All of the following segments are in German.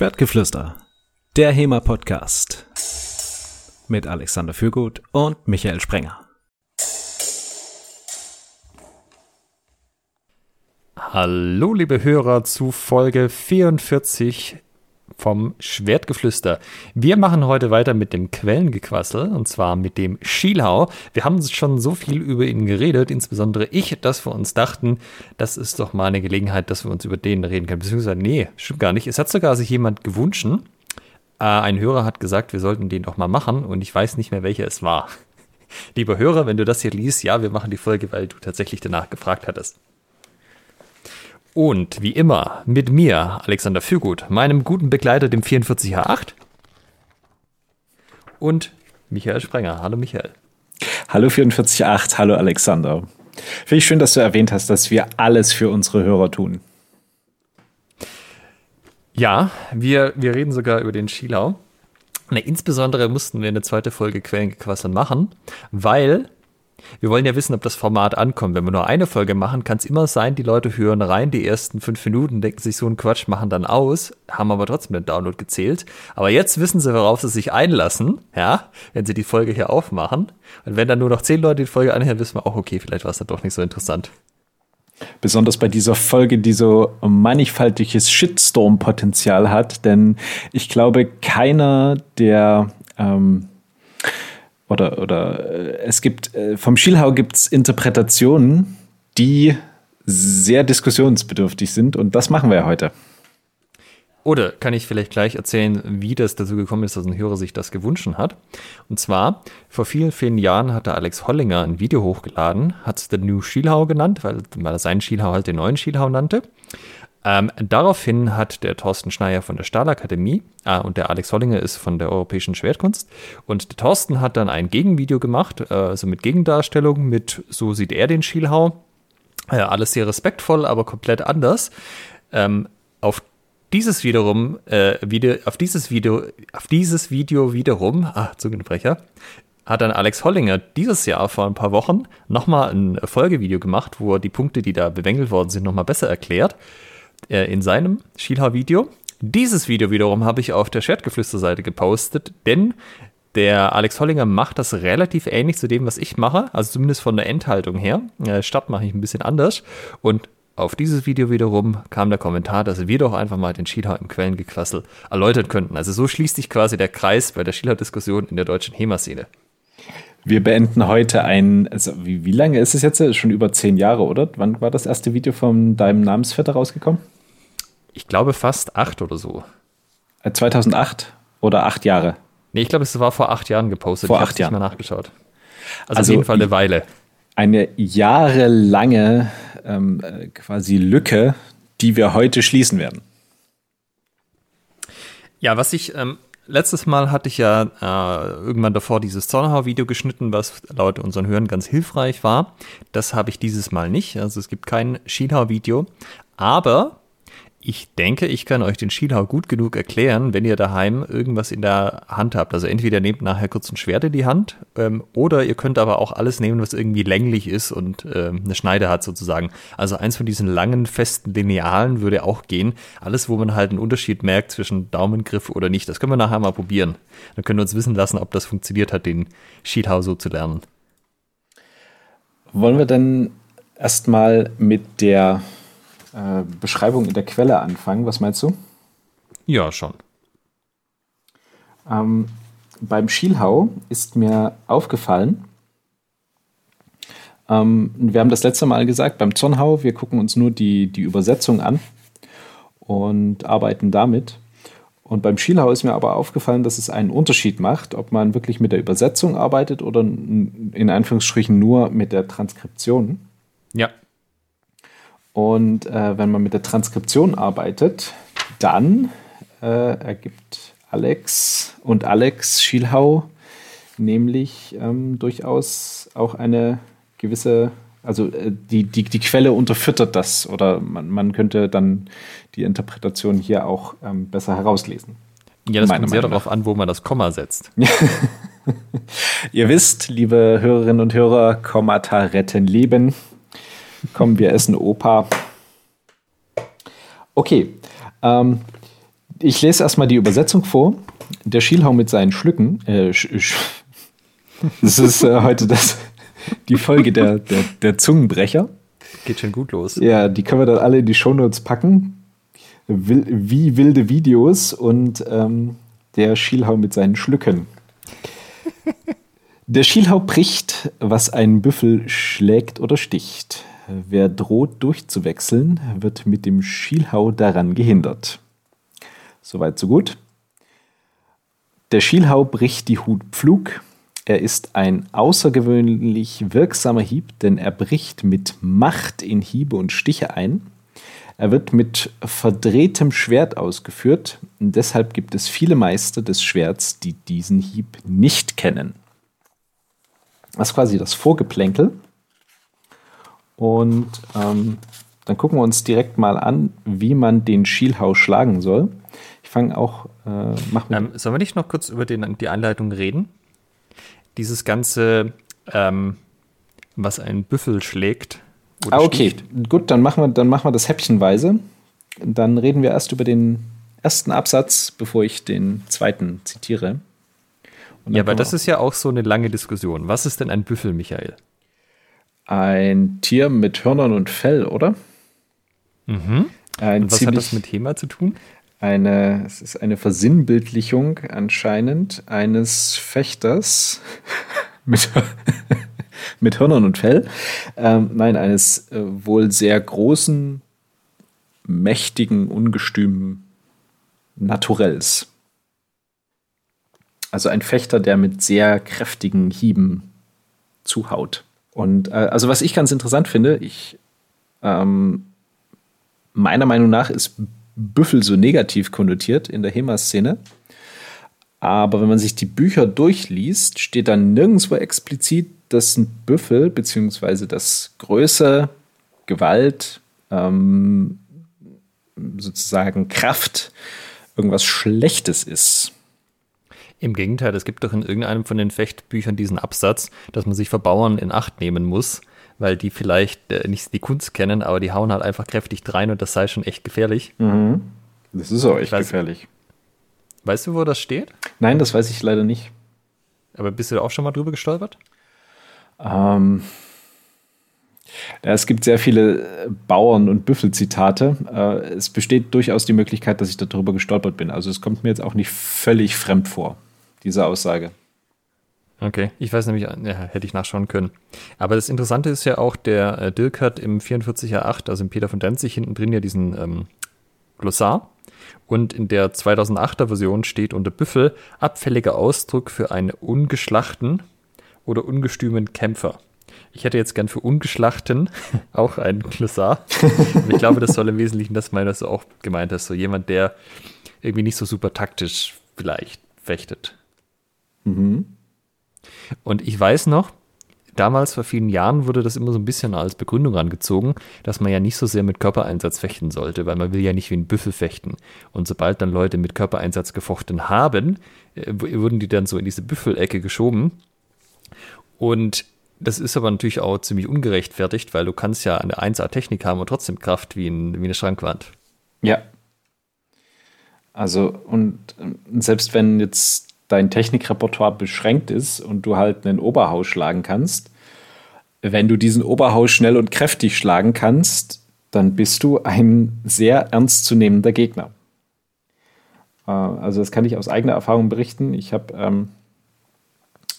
Schwertgeflüster, der HEMA-Podcast mit Alexander Fürgut und Michael Sprenger. Hallo, liebe Hörer, zu Folge 44 vom Schwertgeflüster. Wir machen heute weiter mit dem Quellengequassel und zwar mit dem Schielhau. Wir haben schon so viel über ihn geredet, insbesondere ich, dass wir uns dachten, das ist doch mal eine Gelegenheit, dass wir uns über den reden können. Beziehungsweise, nee, stimmt gar nicht. Es hat sogar sich jemand gewünscht. Äh, ein Hörer hat gesagt, wir sollten den doch mal machen und ich weiß nicht mehr, welcher es war. Lieber Hörer, wenn du das hier liest, ja, wir machen die Folge, weil du tatsächlich danach gefragt hattest. Und wie immer mit mir, Alexander Fürgut, meinem guten Begleiter, dem 44H8 und Michael Sprenger. Hallo Michael. Hallo 44.8, hallo Alexander. Finde ich schön, dass du erwähnt hast, dass wir alles für unsere Hörer tun. Ja, wir, wir reden sogar über den Schilau. Na, insbesondere mussten wir eine zweite Folge Quellengequassern machen, weil wir wollen ja wissen, ob das Format ankommt. Wenn wir nur eine Folge machen, kann es immer sein, die Leute hören rein, die ersten fünf Minuten, denken sich so einen Quatsch, machen dann aus, haben aber trotzdem den Download gezählt. Aber jetzt wissen sie, worauf sie sich einlassen, ja, wenn sie die Folge hier aufmachen. Und wenn dann nur noch zehn Leute die Folge anhören, wissen wir auch, okay, vielleicht war es dann doch nicht so interessant. Besonders bei dieser Folge, die so mannigfaltiges Shitstorm-Potenzial hat, denn ich glaube, keiner der ähm, oder, oder äh, es gibt, äh, vom Schielhau gibt es Interpretationen, die sehr diskussionsbedürftig sind und das machen wir ja heute. Oder kann ich vielleicht gleich erzählen, wie das dazu gekommen ist, dass ein Hörer sich das gewünscht hat. Und zwar, vor vielen, vielen Jahren hat der Alex Hollinger ein Video hochgeladen, hat es The New Schielhau genannt, weil, weil er seinen Schielhau halt den neuen Schielhau nannte. Ähm, daraufhin hat der Thorsten Schneier von der Stahlakademie ah, und der Alex Hollinger ist von der Europäischen Schwertkunst und der Thorsten hat dann ein Gegenvideo gemacht, äh, also mit Gegendarstellung, mit so sieht er den Schielhau. Äh, alles sehr respektvoll, aber komplett anders. Ähm, auf dieses wiederum, äh, Video, auf dieses Video, auf dieses Video wiederum, ah, Zungenbrecher, hat dann Alex Hollinger dieses Jahr vor ein paar Wochen nochmal ein Folgevideo gemacht, wo er die Punkte, die da bemängelt worden sind, nochmal besser erklärt äh, in seinem Schielhau-Video. Dieses Video wiederum habe ich auf der Schwertgeflüster-Seite gepostet, denn der Alex Hollinger macht das relativ ähnlich zu dem, was ich mache, also zumindest von der Endhaltung her. Äh, Start mache ich ein bisschen anders. Und auf dieses Video wiederum kam der Kommentar, dass wir doch einfach mal den Schielhau im Quellengequassel erläutern könnten. Also so schließt sich quasi der Kreis bei der Schielhau-Diskussion in der deutschen HEMA-Szene. Wir beenden heute ein, also wie, wie lange ist es jetzt? Schon über zehn Jahre, oder? Wann war das erste Video von deinem Namensvetter rausgekommen? Ich glaube fast acht oder so. 2008 äh, oder acht Jahre? Nee, ich glaube, es war vor acht Jahren gepostet. Vor ich acht Jahren. mal nachgeschaut. Also, also, auf jeden Fall eine Weile. Eine jahrelange ähm, äh, quasi Lücke, die wir heute schließen werden. Ja, was ich ähm, letztes Mal hatte ich ja äh, irgendwann davor dieses Zornhau-Video geschnitten, was laut unseren Hörern ganz hilfreich war. Das habe ich dieses Mal nicht. Also es gibt kein Schienhau-Video. Aber ich denke, ich kann euch den Schielhau gut genug erklären, wenn ihr daheim irgendwas in der Hand habt. Also entweder nehmt nachher kurz ein Schwert in die Hand ähm, oder ihr könnt aber auch alles nehmen, was irgendwie länglich ist und ähm, eine Schneide hat sozusagen. Also eins von diesen langen, festen Linealen würde auch gehen. Alles, wo man halt einen Unterschied merkt zwischen Daumengriff oder nicht. Das können wir nachher mal probieren. Dann können wir uns wissen lassen, ob das funktioniert hat, den Schielhau so zu lernen. Wollen wir dann erstmal mit der äh, Beschreibung in der Quelle anfangen. Was meinst du? Ja, schon. Ähm, beim Schielhau ist mir aufgefallen, ähm, wir haben das letzte Mal gesagt, beim Zornhau, wir gucken uns nur die, die Übersetzung an und arbeiten damit. Und beim Schielhau ist mir aber aufgefallen, dass es einen Unterschied macht, ob man wirklich mit der Übersetzung arbeitet oder in Anführungsstrichen nur mit der Transkription. Ja. Und äh, wenn man mit der Transkription arbeitet, dann äh, ergibt Alex und Alex Schielhau nämlich ähm, durchaus auch eine gewisse, also äh, die, die, die Quelle unterfüttert das oder man, man könnte dann die Interpretation hier auch ähm, besser herauslesen. Ja, das kommt sehr darauf an, wo man das Komma setzt. Ihr wisst, liebe Hörerinnen und Hörer, Kommata retten Leben. Komm, wir essen Opa. Okay. Ähm, ich lese erstmal die Übersetzung vor. Der Schielhau mit seinen Schlücken. Äh, sch, sch, das ist äh, heute das, die Folge der, der, der Zungenbrecher. Geht schon gut los. Ja, die können wir dann alle in die Shownotes packen. Wie wilde Videos und ähm, der Schielhau mit seinen Schlücken. Der Schielhau bricht, was ein Büffel schlägt oder sticht. Wer droht durchzuwechseln, wird mit dem Schielhau daran gehindert. Soweit, so gut. Der Schielhau bricht die Hut Pflug. Er ist ein außergewöhnlich wirksamer Hieb, denn er bricht mit Macht in Hiebe und Stiche ein. Er wird mit verdrehtem Schwert ausgeführt. Und deshalb gibt es viele Meister des Schwerts, die diesen Hieb nicht kennen. Das ist quasi das Vorgeplänkel. Und ähm, dann gucken wir uns direkt mal an, wie man den Schielhau schlagen soll. Ich fange auch. Äh, mach ähm, sollen wir nicht noch kurz über den, die Anleitung reden? Dieses ganze, ähm, was ein Büffel schlägt, ah, okay. Sticht. Gut, dann machen, wir, dann machen wir das häppchenweise. Dann reden wir erst über den ersten Absatz, bevor ich den zweiten zitiere. Ja, aber das ist ja auch so eine lange Diskussion. Was ist denn ein Büffel, Michael? Ein Tier mit Hörnern und Fell, oder? Mhm. Ein und was hat das mit Thema zu tun? Eine, es ist eine Versinnbildlichung anscheinend eines Fechters mit mit Hörnern und Fell. Ähm, nein, eines äh, wohl sehr großen, mächtigen, ungestümen Naturells. Also ein Fechter, der mit sehr kräftigen Hieben zuhaut. Und äh, also was ich ganz interessant finde, ich ähm, meiner Meinung nach ist Büffel so negativ konnotiert in der HEMA-Szene. Aber wenn man sich die Bücher durchliest, steht dann nirgendwo explizit, dass ein Büffel, beziehungsweise dass Größe, Gewalt, ähm, sozusagen Kraft irgendwas Schlechtes ist. Im Gegenteil, es gibt doch in irgendeinem von den Fechtbüchern diesen Absatz, dass man sich vor Bauern in Acht nehmen muss, weil die vielleicht äh, nicht die Kunst kennen, aber die hauen halt einfach kräftig rein und das sei schon echt gefährlich. Mhm. Das ist auch echt weiß, gefährlich. Weißt du, wo das steht? Nein, das weiß ich leider nicht. Aber bist du da auch schon mal drüber gestolpert? Ähm, ja, es gibt sehr viele Bauern- und Büffelzitate. Äh, es besteht durchaus die Möglichkeit, dass ich darüber gestolpert bin. Also es kommt mir jetzt auch nicht völlig fremd vor, diese Aussage. Okay, ich weiß nämlich, ja, hätte ich nachschauen können. Aber das Interessante ist ja auch, der äh, Dirk hat im 44er8, also im Peter von Danzig, hinten drin ja diesen ähm, Glossar. Und in der 2008er Version steht unter Büffel abfälliger Ausdruck für einen ungeschlachten oder ungestümen Kämpfer. Ich hätte jetzt gern für ungeschlachten auch einen Glossar. ich glaube, das soll im Wesentlichen das meinen, was du auch gemeint hast. So jemand, der irgendwie nicht so super taktisch vielleicht fechtet. Mhm. Und ich weiß noch, damals vor vielen Jahren wurde das immer so ein bisschen als Begründung angezogen, dass man ja nicht so sehr mit Körpereinsatz fechten sollte, weil man will ja nicht wie ein Büffel fechten. Und sobald dann Leute mit Körpereinsatz gefochten haben, äh, wurden die dann so in diese Büffelecke geschoben. Und das ist aber natürlich auch ziemlich ungerechtfertigt, weil du kannst ja eine 1A-Technik haben und trotzdem Kraft wie, ein, wie eine Schrankwand. Ja. Also, und selbst wenn jetzt dein Technikrepertoire beschränkt ist und du halt einen Oberhaus schlagen kannst, wenn du diesen Oberhaus schnell und kräftig schlagen kannst, dann bist du ein sehr ernstzunehmender Gegner. Äh, also das kann ich aus eigener Erfahrung berichten. Ich habe ähm,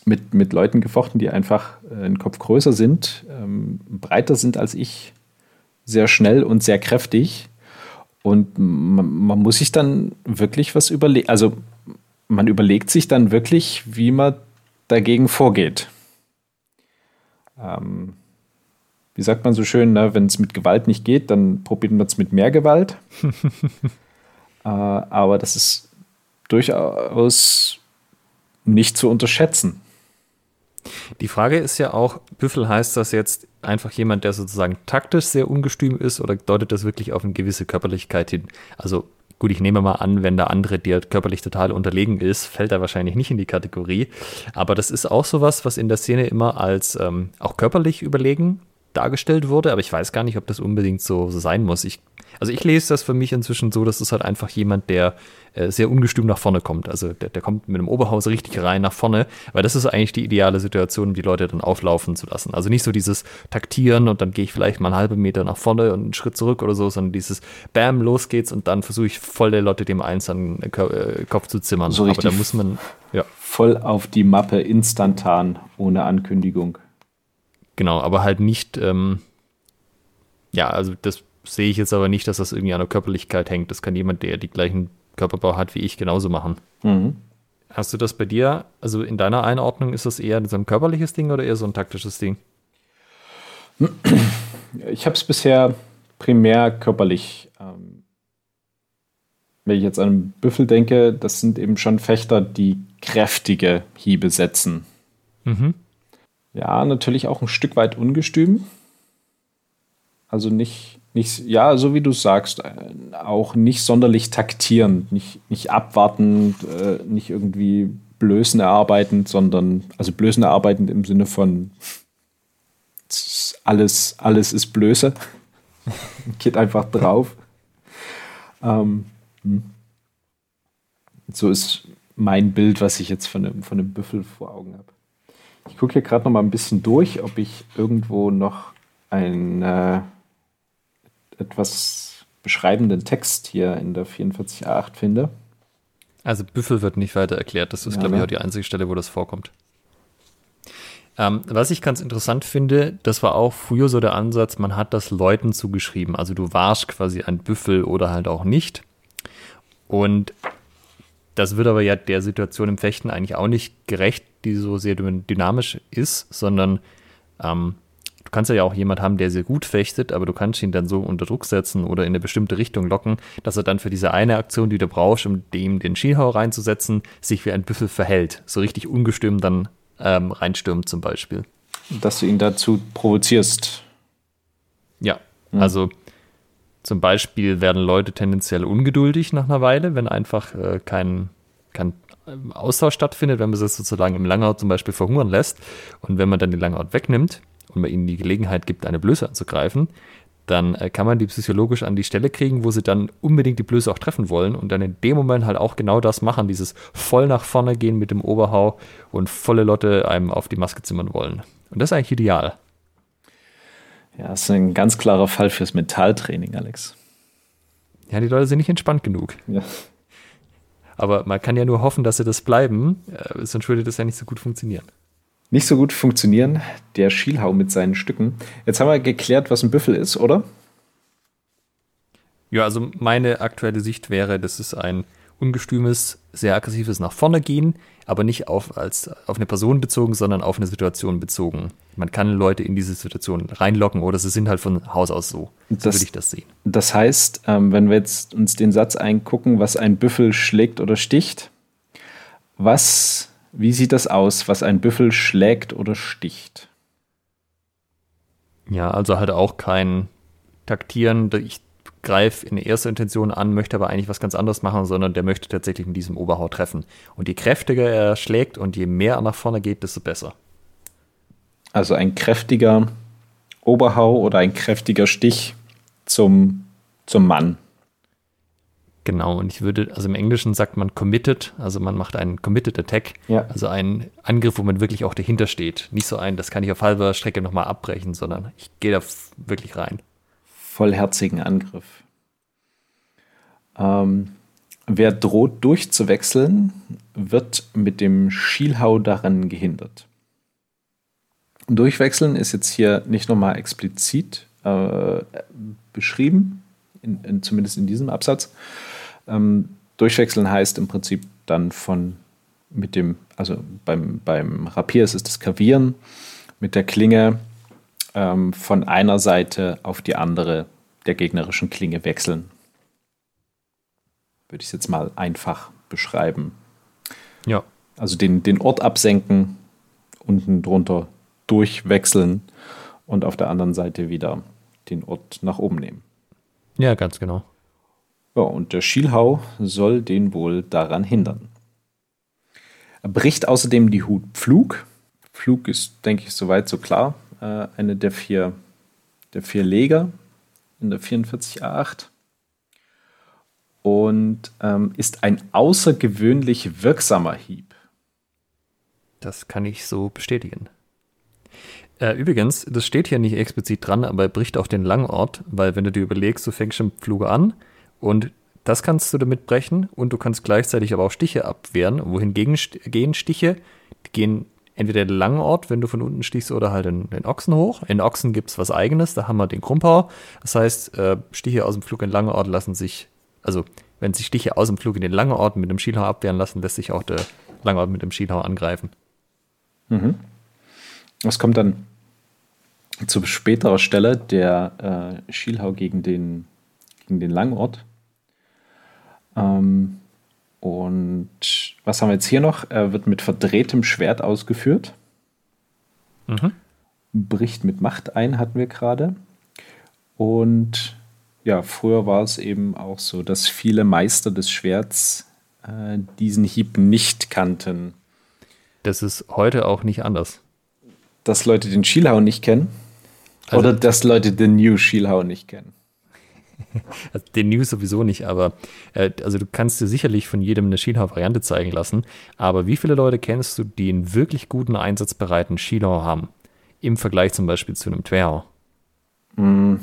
mit, mit Leuten gefochten, die einfach äh, einen Kopf größer sind, ähm, breiter sind als ich, sehr schnell und sehr kräftig. Und man, man muss sich dann wirklich was überlegen. Also man überlegt sich dann wirklich, wie man dagegen vorgeht. Ähm, wie sagt man so schön, ne? wenn es mit Gewalt nicht geht, dann probiert man es mit mehr Gewalt. äh, aber das ist durchaus nicht zu unterschätzen. Die Frage ist ja auch, Büffel heißt das jetzt einfach jemand, der sozusagen taktisch sehr ungestüm ist oder deutet das wirklich auf eine gewisse Körperlichkeit hin? Also gut, ich nehme mal an, wenn der andere dir körperlich total unterlegen ist, fällt er wahrscheinlich nicht in die Kategorie. Aber das ist auch sowas, was in der Szene immer als ähm, auch körperlich überlegen dargestellt wurde, aber ich weiß gar nicht, ob das unbedingt so, so sein muss. Ich, also ich lese das für mich inzwischen so, dass es halt einfach jemand, der äh, sehr ungestüm nach vorne kommt. Also der, der kommt mit dem Oberhaus richtig rein nach vorne, weil das ist eigentlich die ideale Situation, um die Leute dann auflaufen zu lassen. Also nicht so dieses Taktieren und dann gehe ich vielleicht mal einen halben Meter nach vorne und einen Schritt zurück oder so, sondern dieses Bam, los geht's und dann versuche ich voll der Leute dem eins an den äh, Kopf zu zimmern. So Aber da muss man, ja. Voll auf die Mappe, instantan, ohne Ankündigung. Genau, aber halt nicht, ähm, ja, also das sehe ich jetzt aber nicht, dass das irgendwie an der Körperlichkeit hängt. Das kann jemand, der die gleichen Körperbau hat wie ich, genauso machen. Mhm. Hast du das bei dir, also in deiner Einordnung, ist das eher so ein körperliches Ding oder eher so ein taktisches Ding? Ich habe es bisher primär körperlich. Ähm, wenn ich jetzt an einen Büffel denke, das sind eben schon Fechter, die kräftige Hiebe setzen. Mhm. Ja, natürlich auch ein Stück weit ungestüm. Also nicht, nicht ja, so wie du sagst, äh, auch nicht sonderlich taktierend, nicht, nicht abwartend, äh, nicht irgendwie Blößen erarbeitend, sondern, also Blößen erarbeitend im Sinne von alles, alles ist Blöße. Geht einfach drauf. Ähm, hm. so ist mein Bild, was ich jetzt von einem, von einem Büffel vor Augen habe. Ich gucke hier gerade noch mal ein bisschen durch, ob ich irgendwo noch einen äh, etwas beschreibenden Text hier in der 44a8 finde. Also Büffel wird nicht weiter erklärt. Das ist, ja, glaube ich, ne? auch die einzige Stelle, wo das vorkommt. Ähm, was ich ganz interessant finde, das war auch früher so der Ansatz, man hat das Leuten zugeschrieben. Also du warst quasi ein Büffel oder halt auch nicht. Und das wird aber ja der Situation im Fechten eigentlich auch nicht gerecht, die so sehr dynamisch ist, sondern ähm, du kannst ja auch jemand haben, der sehr gut fechtet, aber du kannst ihn dann so unter Druck setzen oder in eine bestimmte Richtung locken, dass er dann für diese eine Aktion, die du brauchst, um dem den Skihau reinzusetzen, sich wie ein Büffel verhält. So richtig ungestüm dann ähm, reinstürmt zum Beispiel. Dass du ihn dazu provozierst. Ja, mhm. also zum Beispiel werden Leute tendenziell ungeduldig nach einer Weile, wenn einfach äh, kein, kein ähm, Austausch stattfindet, wenn man sie sozusagen im Langhaut zum Beispiel verhungern lässt und wenn man dann die Langhaut wegnimmt und man ihnen die Gelegenheit gibt, eine Blöße anzugreifen, dann äh, kann man die psychologisch an die Stelle kriegen, wo sie dann unbedingt die Blöße auch treffen wollen und dann in dem Moment halt auch genau das machen, dieses voll nach vorne gehen mit dem Oberhau und volle Lotte einem auf die Maske zimmern wollen. Und das ist eigentlich ideal. Ja, das ist ein ganz klarer Fall fürs Mentaltraining, Alex. Ja, die Leute sind nicht entspannt genug. Ja. Aber man kann ja nur hoffen, dass sie das bleiben, äh, sonst würde das ja nicht so gut funktionieren. Nicht so gut funktionieren, der Schielhau mit seinen Stücken. Jetzt haben wir geklärt, was ein Büffel ist, oder? Ja, also meine aktuelle Sicht wäre, das ist ein ungestümes, sehr aggressives nach vorne gehen, aber nicht auf, als, auf eine Person bezogen, sondern auf eine Situation bezogen. Man kann Leute in diese Situation reinlocken oder sie sind halt von Haus aus so. So würde ich das sehen. Das heißt, ähm, wenn wir jetzt uns den Satz eingucken, was ein Büffel schlägt oder sticht, was, wie sieht das aus, was ein Büffel schlägt oder sticht? Ja, also halt auch kein Taktieren. Ich greife in erster Intention an, möchte aber eigentlich was ganz anderes machen, sondern der möchte tatsächlich in diesem Oberhau treffen. Und je kräftiger er schlägt und je mehr er nach vorne geht, desto besser. Also ein kräftiger Oberhau oder ein kräftiger Stich zum, zum Mann. Genau, und ich würde, also im Englischen sagt man committed, also man macht einen committed attack, ja. also einen Angriff, wo man wirklich auch dahinter steht. Nicht so ein, das kann ich auf halber Strecke nochmal abbrechen, sondern ich gehe da wirklich rein vollherzigen Angriff. Ähm, wer droht durchzuwechseln, wird mit dem Schielhau daran gehindert. Durchwechseln ist jetzt hier nicht nochmal explizit äh, beschrieben, in, in, zumindest in diesem Absatz. Ähm, durchwechseln heißt im Prinzip dann von mit dem, also beim, beim Rapier ist es das Kavieren, mit der Klinge ähm, von einer Seite auf die andere der gegnerischen Klinge wechseln. Würde ich es jetzt mal einfach beschreiben. Ja. Also den, den Ort absenken, unten drunter durchwechseln und auf der anderen Seite wieder den Ort nach oben nehmen. Ja, ganz genau. Ja, und der Schielhau soll den wohl daran hindern. Er bricht außerdem die Hut Pflug. Pflug ist, denke ich, soweit so klar. Äh, eine der vier der Vierleger in der 44A8 und ähm, ist ein außergewöhnlich wirksamer Hieb. Das kann ich so bestätigen. Äh, übrigens, das steht hier nicht explizit dran, aber er bricht auch den Langort, weil wenn du dir überlegst, du fängst im Fluge an und das kannst du damit brechen und du kannst gleichzeitig aber auch Stiche abwehren. Wohingegen gehen Stiche, die gehen entweder den langen Ort, wenn du von unten stichst, oder halt den, den Ochsen hoch. In Ochsen gibt es was eigenes, da haben wir den Krumpau. Das heißt, äh, Stiche aus dem Flug in langen Ort lassen sich, also wenn sich Stiche aus dem Flug in den langen Ort mit dem Schielhau abwehren lassen, lässt sich auch der lange Ort mit dem Schielhau angreifen. Mhm. Was kommt dann zu späterer Stelle der äh, Schielhau gegen den, gegen den Langort? Ähm, und was haben wir jetzt hier noch? Er wird mit verdrehtem Schwert ausgeführt. Mhm. Bricht mit Macht ein, hatten wir gerade. Und ja, früher war es eben auch so, dass viele Meister des Schwerts äh, diesen Hieb nicht kannten. Das ist heute auch nicht anders. Dass Leute den Schielhau nicht kennen? Also, Oder dass Leute den New Schielhau nicht kennen? Also den News sowieso nicht, aber äh, also du kannst dir sicherlich von jedem eine Schielhau-Variante zeigen lassen. Aber wie viele Leute kennst du, die einen wirklich guten, einsatzbereiten Schielhau haben? Im Vergleich zum Beispiel zu einem Twerhau? Mm,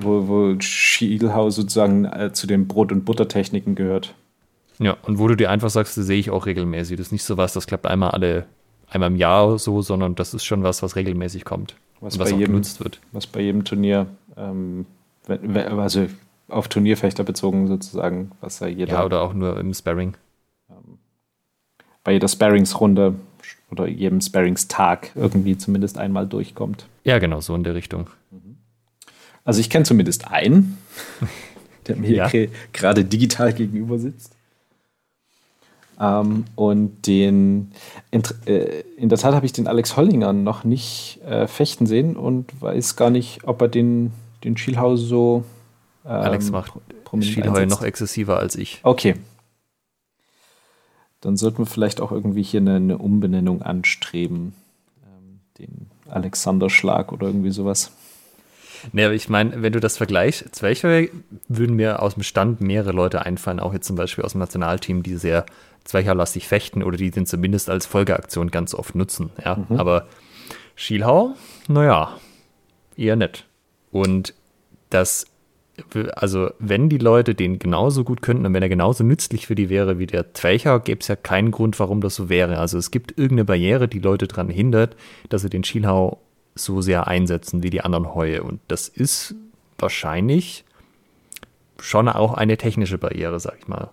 wo, wo Schielhau sozusagen äh, zu den Brot- und Buttertechniken gehört. Ja, und wo du dir einfach sagst, das sehe ich auch regelmäßig. Das ist nicht so was, das klappt einmal alle, einmal im Jahr so, sondern das ist schon was, was regelmäßig kommt. Was, was bei jedem, genutzt wird. Was bei jedem Turnier ähm, also auf Turnierfechter bezogen sozusagen, was ja jeder. Ja, oder auch nur im Sparring. Ähm, bei jeder Sparringsrunde oder jedem Sparringstag irgendwie zumindest einmal durchkommt. Ja, genau, so in der Richtung. Also ich kenne zumindest einen, der mir ja. gerade digital gegenüber sitzt. Ähm, und den, in, äh, in der Tat habe ich den Alex Hollinger noch nicht äh, fechten sehen und weiß gar nicht, ob er den den Schielhau so. Ähm, Alex macht Schielhau noch exzessiver als ich. Okay. Dann sollten wir vielleicht auch irgendwie hier eine, eine Umbenennung anstreben. Ähm, den Alexander-Schlag oder irgendwie sowas. Nee, aber ich meine, wenn du das vergleichst, Zwerchheu würden mir aus dem Stand mehrere Leute einfallen, auch jetzt zum Beispiel aus dem Nationalteam, die sehr Zwercherlastig fechten oder die den zumindest als Folgeaktion ganz oft nutzen. Ja? Mhm. Aber Schielhau, naja, eher nett. Und das, also wenn die Leute den genauso gut könnten und wenn er genauso nützlich für die wäre wie der Twelcher, gäbe es ja keinen Grund, warum das so wäre. Also es gibt irgendeine Barriere, die Leute daran hindert, dass sie den Schielhau so sehr einsetzen wie die anderen Heue. Und das ist wahrscheinlich schon auch eine technische Barriere, sag ich mal.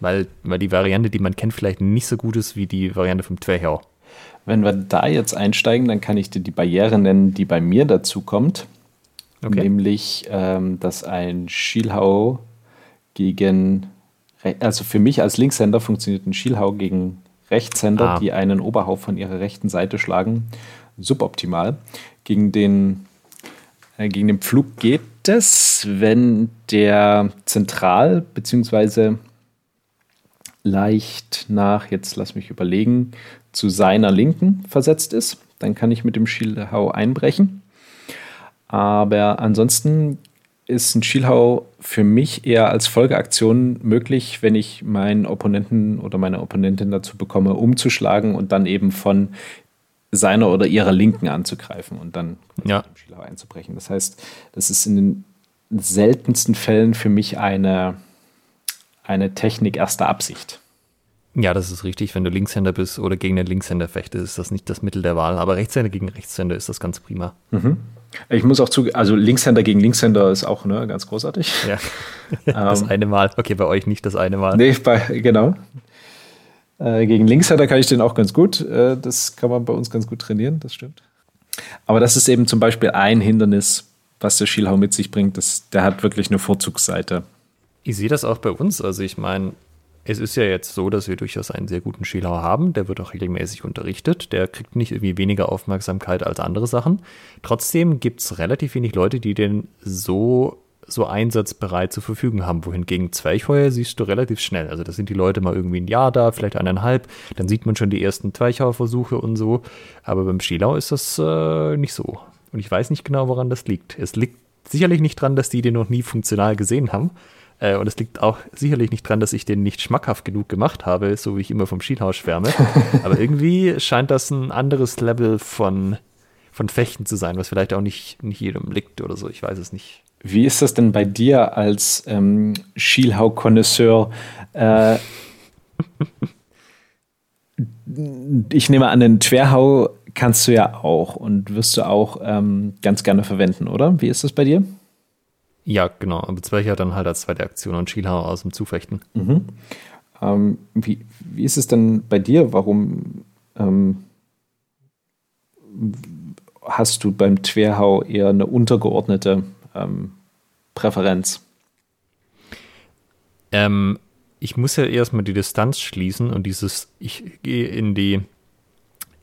Weil, weil die Variante, die man kennt, vielleicht nicht so gut ist wie die Variante vom Twelcher. Wenn wir da jetzt einsteigen, dann kann ich dir die Barriere nennen, die bei mir dazu kommt. Okay. Nämlich, ähm, dass ein Schielhau gegen, also für mich als Linkshänder funktioniert ein Schielhau gegen Rechtshänder, ah. die einen Oberhau von ihrer rechten Seite schlagen, suboptimal. Gegen den, äh, gegen den Pflug geht es, wenn der zentral bzw. leicht nach, jetzt lass mich überlegen, zu seiner Linken versetzt ist. Dann kann ich mit dem Schielhau einbrechen. Aber ansonsten ist ein Schielhau für mich eher als Folgeaktion möglich, wenn ich meinen Opponenten oder meine Opponentin dazu bekomme, umzuschlagen und dann eben von seiner oder ihrer Linken anzugreifen und dann ja. mit dem Schielhau einzubrechen. Das heißt, das ist in den seltensten Fällen für mich eine, eine Technik erster Absicht. Ja, das ist richtig. Wenn du Linkshänder bist oder gegen den Linkshänder fechtest, ist das nicht das Mittel der Wahl. Aber Rechtshänder gegen Rechtshänder ist das ganz prima. Mhm. Ich muss auch zu, also Linkshänder gegen Linkshänder ist auch ne, ganz großartig. Ja. das ähm, eine Mal. Okay, bei euch nicht das eine Mal. Nee, bei, genau. Äh, gegen Linkshänder kann ich den auch ganz gut. Äh, das kann man bei uns ganz gut trainieren, das stimmt. Aber das ist eben zum Beispiel ein Hindernis, was der Schielhau mit sich bringt. Das, der hat wirklich eine Vorzugsseite. Ich sehe das auch bei uns. Also ich meine, es ist ja jetzt so, dass wir durchaus einen sehr guten Schüler haben. Der wird auch regelmäßig unterrichtet. Der kriegt nicht irgendwie weniger Aufmerksamkeit als andere Sachen. Trotzdem gibt es relativ wenig Leute, die den so, so einsatzbereit zur Verfügung haben. Wohingegen Zwerchfeuer siehst du relativ schnell. Also da sind die Leute mal irgendwie ein Jahr da, vielleicht eineinhalb. Dann sieht man schon die ersten Zwerchhauerversuche und so. Aber beim Schielau ist das äh, nicht so. Und ich weiß nicht genau, woran das liegt. Es liegt sicherlich nicht dran, dass die den noch nie funktional gesehen haben. Äh, und es liegt auch sicherlich nicht dran, dass ich den nicht schmackhaft genug gemacht habe, so wie ich immer vom Schienhaus schwärme. Aber irgendwie scheint das ein anderes Level von, von Fechten zu sein, was vielleicht auch nicht, nicht jedem liegt oder so. Ich weiß es nicht. Wie ist das denn bei dir als ähm, Schielhau-Konnoisseur? Äh, ich nehme an, den Twerhau kannst du ja auch und wirst du auch ähm, ganz gerne verwenden, oder? Wie ist das bei dir? Ja, genau. Aber Zwercher dann halt als zweite Aktion und Schielhau aus dem Zufechten. Mhm. Ähm, wie, wie ist es denn bei dir? Warum ähm, hast du beim Twerhau eher eine untergeordnete ähm, Präferenz? Ähm, ich muss ja erstmal die Distanz schließen und dieses, ich gehe in die,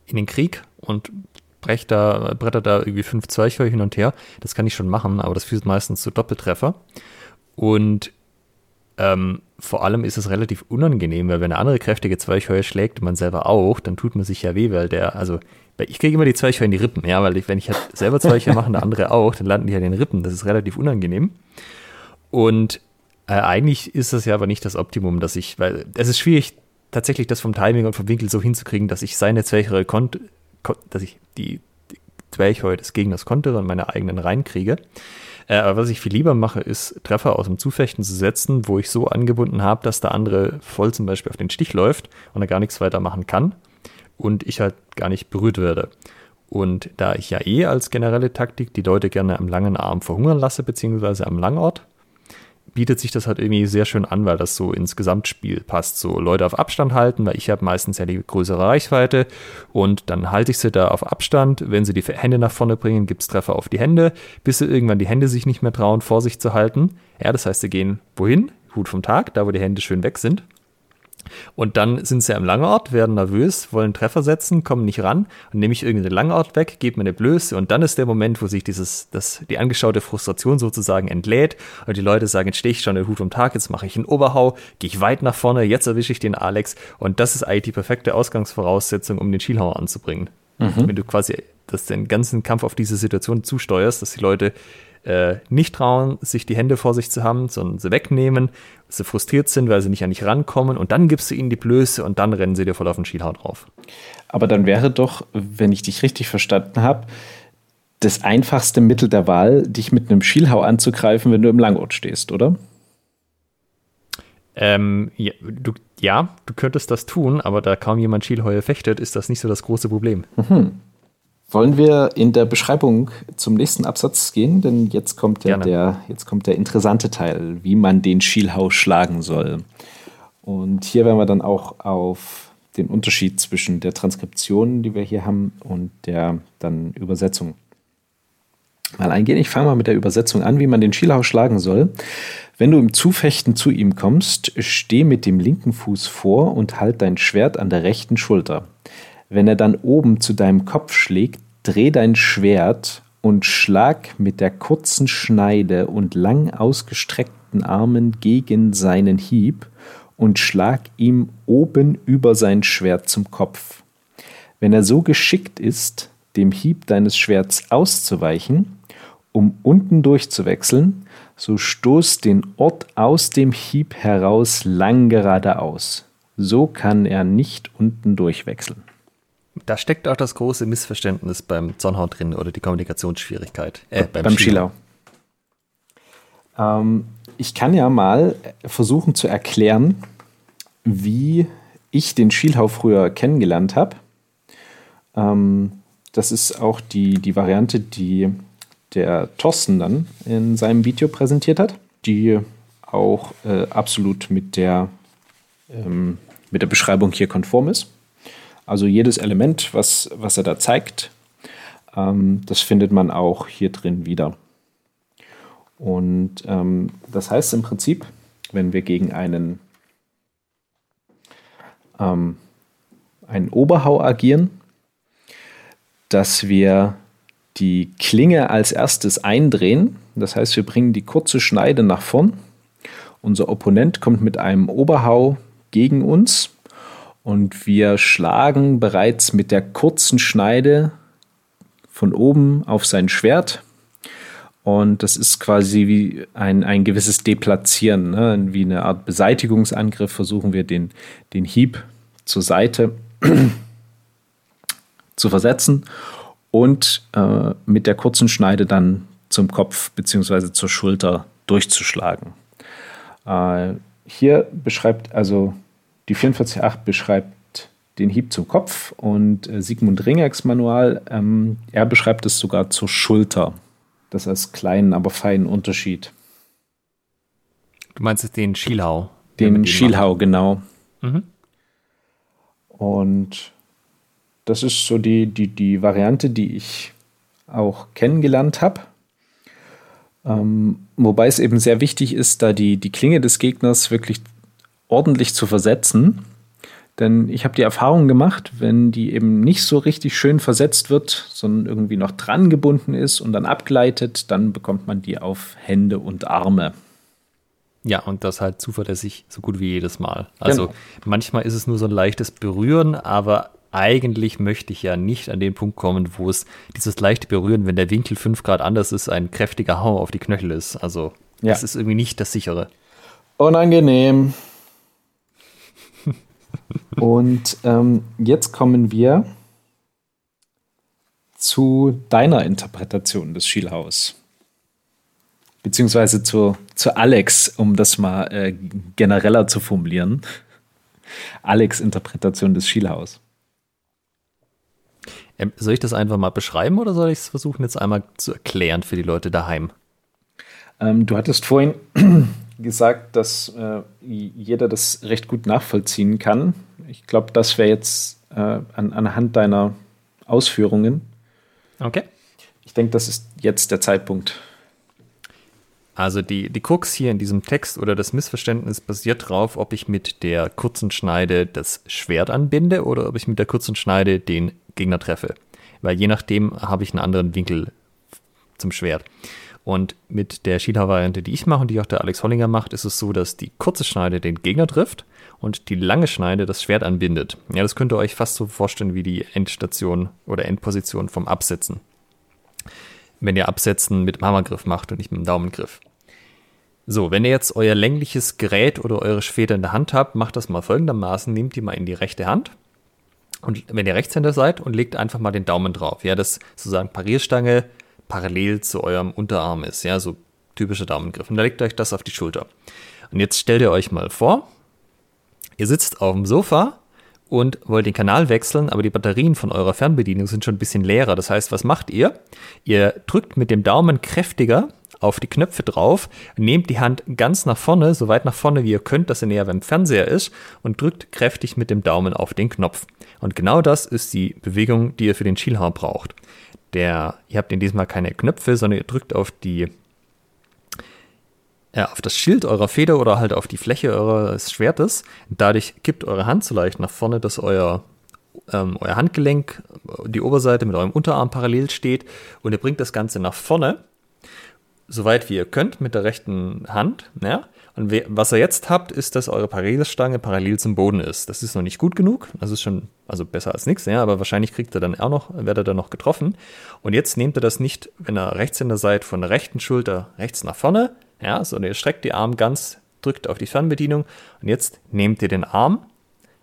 in den Krieg und brech da, bretter da irgendwie fünf Zwerchheu hin und her. Das kann ich schon machen, aber das führt meistens zu Doppeltreffer. Und ähm, vor allem ist es relativ unangenehm, weil wenn eine andere kräftige Zwerchheu schlägt, man selber auch, dann tut man sich ja weh, weil der, also ich kriege immer die Zwerchheu in die Rippen, ja, weil ich, wenn ich halt selber Zwerchheu mache und der andere auch, dann landen die halt in den Rippen. Das ist relativ unangenehm. Und äh, eigentlich ist das ja aber nicht das Optimum, dass ich, weil es ist schwierig, tatsächlich das vom Timing und vom Winkel so hinzukriegen, dass ich seine Zwerchheu konnte, dass ich die, die Zwerchheu des Gegners kontere und meine eigenen reinkriege. Äh, aber was ich viel lieber mache, ist Treffer aus dem Zufechten zu setzen, wo ich so angebunden habe, dass der andere voll zum Beispiel auf den Stich läuft und er gar nichts weiter machen kann und ich halt gar nicht berührt werde. Und da ich ja eh als generelle Taktik die Leute gerne am langen Arm verhungern lasse, beziehungsweise am Langort, bietet sich das halt irgendwie sehr schön an, weil das so ins Gesamtspiel passt. So Leute auf Abstand halten, weil ich habe meistens ja die größere Reichweite und dann halte ich sie da auf Abstand. Wenn sie die Hände nach vorne bringen, gibt es Treffer auf die Hände, bis sie irgendwann die Hände sich nicht mehr trauen, vor sich zu halten. Ja, das heißt, sie gehen wohin? Hut vom Tag, da wo die Hände schön weg sind. Und dann sind sie am Langort, werden nervös, wollen Treffer setzen, kommen nicht ran. Dann nehme ich irgendeinen Langort weg, gebe mir eine Blöße und dann ist der Moment, wo sich dieses, das, die angeschaute Frustration sozusagen entlädt und die Leute sagen, jetzt stehe ich schon den Hut vom Tag, jetzt mache ich einen Oberhau, gehe ich weit nach vorne, jetzt erwische ich den Alex und das ist eigentlich die perfekte Ausgangsvoraussetzung, um den Schielhauer anzubringen. Mhm. Wenn du quasi das den ganzen Kampf auf diese Situation zusteuerst, dass die Leute äh, nicht trauen, sich die Hände vor sich zu haben, sondern sie wegnehmen, sie frustriert sind, weil sie nicht an dich rankommen und dann gibst du ihnen die Blöße und dann rennen sie dir voll auf den Schielhaut drauf. Aber dann wäre doch, wenn ich dich richtig verstanden habe, das einfachste Mittel der Wahl, dich mit einem Schielhau anzugreifen, wenn du im Langort stehst, oder? Ähm, ja, du, ja, du könntest das tun, aber da kaum jemand Schielheue fechtet, ist das nicht so das große Problem. Mhm. Wollen wir in der Beschreibung zum nächsten Absatz gehen? Denn jetzt kommt der, der, jetzt kommt der interessante Teil, wie man den Schielhau schlagen soll. Und hier werden wir dann auch auf den Unterschied zwischen der Transkription, die wir hier haben, und der dann Übersetzung mal eingehen. Ich fange mal mit der Übersetzung an, wie man den Schielhau schlagen soll. Wenn du im Zufechten zu ihm kommst, steh mit dem linken Fuß vor und halt dein Schwert an der rechten Schulter. Wenn er dann oben zu deinem Kopf schlägt, dreh dein Schwert und schlag mit der kurzen Schneide und lang ausgestreckten Armen gegen seinen Hieb und schlag ihm oben über sein Schwert zum Kopf. Wenn er so geschickt ist, dem Hieb deines Schwerts auszuweichen, um unten durchzuwechseln, so stoß den Ort aus dem Hieb heraus lang geradeaus. So kann er nicht unten durchwechseln. Da steckt auch das große Missverständnis beim Zornhau drin oder die Kommunikationsschwierigkeit. Äh, beim, beim Schielau. Ähm, ich kann ja mal versuchen zu erklären, wie ich den Schielhau früher kennengelernt habe. Ähm, das ist auch die, die Variante, die der Thorsten dann in seinem Video präsentiert hat, die auch äh, absolut mit der, ähm, mit der Beschreibung hier konform ist. Also jedes Element, was, was er da zeigt, ähm, das findet man auch hier drin wieder. Und ähm, das heißt im Prinzip, wenn wir gegen einen, ähm, einen Oberhau agieren, dass wir die Klinge als erstes eindrehen. Das heißt, wir bringen die kurze Schneide nach vorn. Unser Opponent kommt mit einem Oberhau gegen uns und wir schlagen bereits mit der kurzen Schneide von oben auf sein Schwert. Und das ist quasi wie ein, ein gewisses Deplatzieren, ne? wie eine Art Beseitigungsangriff. Versuchen wir den, den Hieb zur Seite zu versetzen und äh, mit der kurzen Schneide dann zum Kopf bzw. zur Schulter durchzuschlagen. Äh, hier beschreibt also die 44.8 beschreibt den Hieb zum Kopf und äh, Sigmund Ringecks Manual, ähm, er beschreibt es sogar zur Schulter. Das als kleinen, aber feinen Unterschied. Du meinst jetzt den Schielhau? Den Schielhau, genau. Mhm. Und das ist so die, die, die Variante, die ich auch kennengelernt habe. Ähm, wobei es eben sehr wichtig ist, da die, die Klinge des Gegners wirklich ordentlich zu versetzen. Denn ich habe die Erfahrung gemacht, wenn die eben nicht so richtig schön versetzt wird, sondern irgendwie noch dran gebunden ist und dann abgleitet, dann bekommt man die auf Hände und Arme. Ja, und das halt zuverlässig so gut wie jedes Mal. Also genau. manchmal ist es nur so ein leichtes Berühren, aber eigentlich möchte ich ja nicht an den Punkt kommen, wo es dieses leichte Berühren, wenn der Winkel 5 Grad anders ist, ein kräftiger Hau auf die Knöchel ist. Also ja. das ist irgendwie nicht das sichere. Unangenehm. Und ähm, jetzt kommen wir zu deiner Interpretation des Schielhaus. Beziehungsweise zu, zu Alex, um das mal äh, genereller zu formulieren. Alex Interpretation des Schielhaus. Ähm, soll ich das einfach mal beschreiben oder soll ich es versuchen, jetzt einmal zu erklären für die Leute daheim? Ähm, du hattest vorhin gesagt, dass äh, jeder das recht gut nachvollziehen kann. Ich glaube, das wäre jetzt äh, an, anhand deiner Ausführungen. Okay. Ich denke, das ist jetzt der Zeitpunkt. Also die, die Krux hier in diesem Text oder das Missverständnis basiert darauf, ob ich mit der kurzen Schneide das Schwert anbinde oder ob ich mit der kurzen Schneide den Gegner treffe. Weil je nachdem habe ich einen anderen Winkel zum Schwert. Und mit der Schielhau-Variante, die ich mache und die auch der Alex Hollinger macht, ist es so, dass die kurze Schneide den Gegner trifft und die lange Schneide das Schwert anbindet. Ja, das könnt ihr euch fast so vorstellen wie die Endstation oder Endposition vom Absetzen. Wenn ihr Absetzen mit dem Hammergriff macht und nicht mit dem Daumengriff. So, wenn ihr jetzt euer längliches Gerät oder eure Schwede in der Hand habt, macht das mal folgendermaßen. Nehmt die mal in die rechte Hand und wenn ihr Rechtshänder seid und legt einfach mal den Daumen drauf, ja, das sozusagen Parierstange parallel zu eurem Unterarm ist, ja, so typischer Daumengriff. Und da legt euch das auf die Schulter. Und jetzt stellt ihr euch mal vor, ihr sitzt auf dem Sofa und wollt den Kanal wechseln, aber die Batterien von eurer Fernbedienung sind schon ein bisschen leerer. Das heißt, was macht ihr? Ihr drückt mit dem Daumen kräftiger auf die Knöpfe drauf, nehmt die Hand ganz nach vorne, so weit nach vorne wie ihr könnt, dass ihr näher beim Fernseher ist und drückt kräftig mit dem Daumen auf den Knopf. Und genau das ist die Bewegung, die ihr für den Schielhaar braucht. Der, ihr habt in diesem Mal keine Knöpfe, sondern ihr drückt auf die ja, auf das Schild eurer Feder oder halt auf die Fläche eures Schwertes. Dadurch kippt eure Hand so leicht nach vorne, dass euer, ähm, euer Handgelenk, die Oberseite mit eurem Unterarm parallel steht und ihr bringt das Ganze nach vorne so weit wie ihr könnt mit der rechten Hand. Ja? Und was ihr jetzt habt, ist, dass eure Parallelstange parallel zum Boden ist. Das ist noch nicht gut genug. Das ist schon, also besser als nichts, ja, aber wahrscheinlich kriegt ihr dann auch noch, werdet ihr dann noch getroffen. Und jetzt nehmt ihr das nicht, wenn ihr Rechtshänder seid, von der rechten Schulter rechts nach vorne, ja, sondern ihr streckt die Arm ganz, drückt auf die Fernbedienung und jetzt nehmt ihr den Arm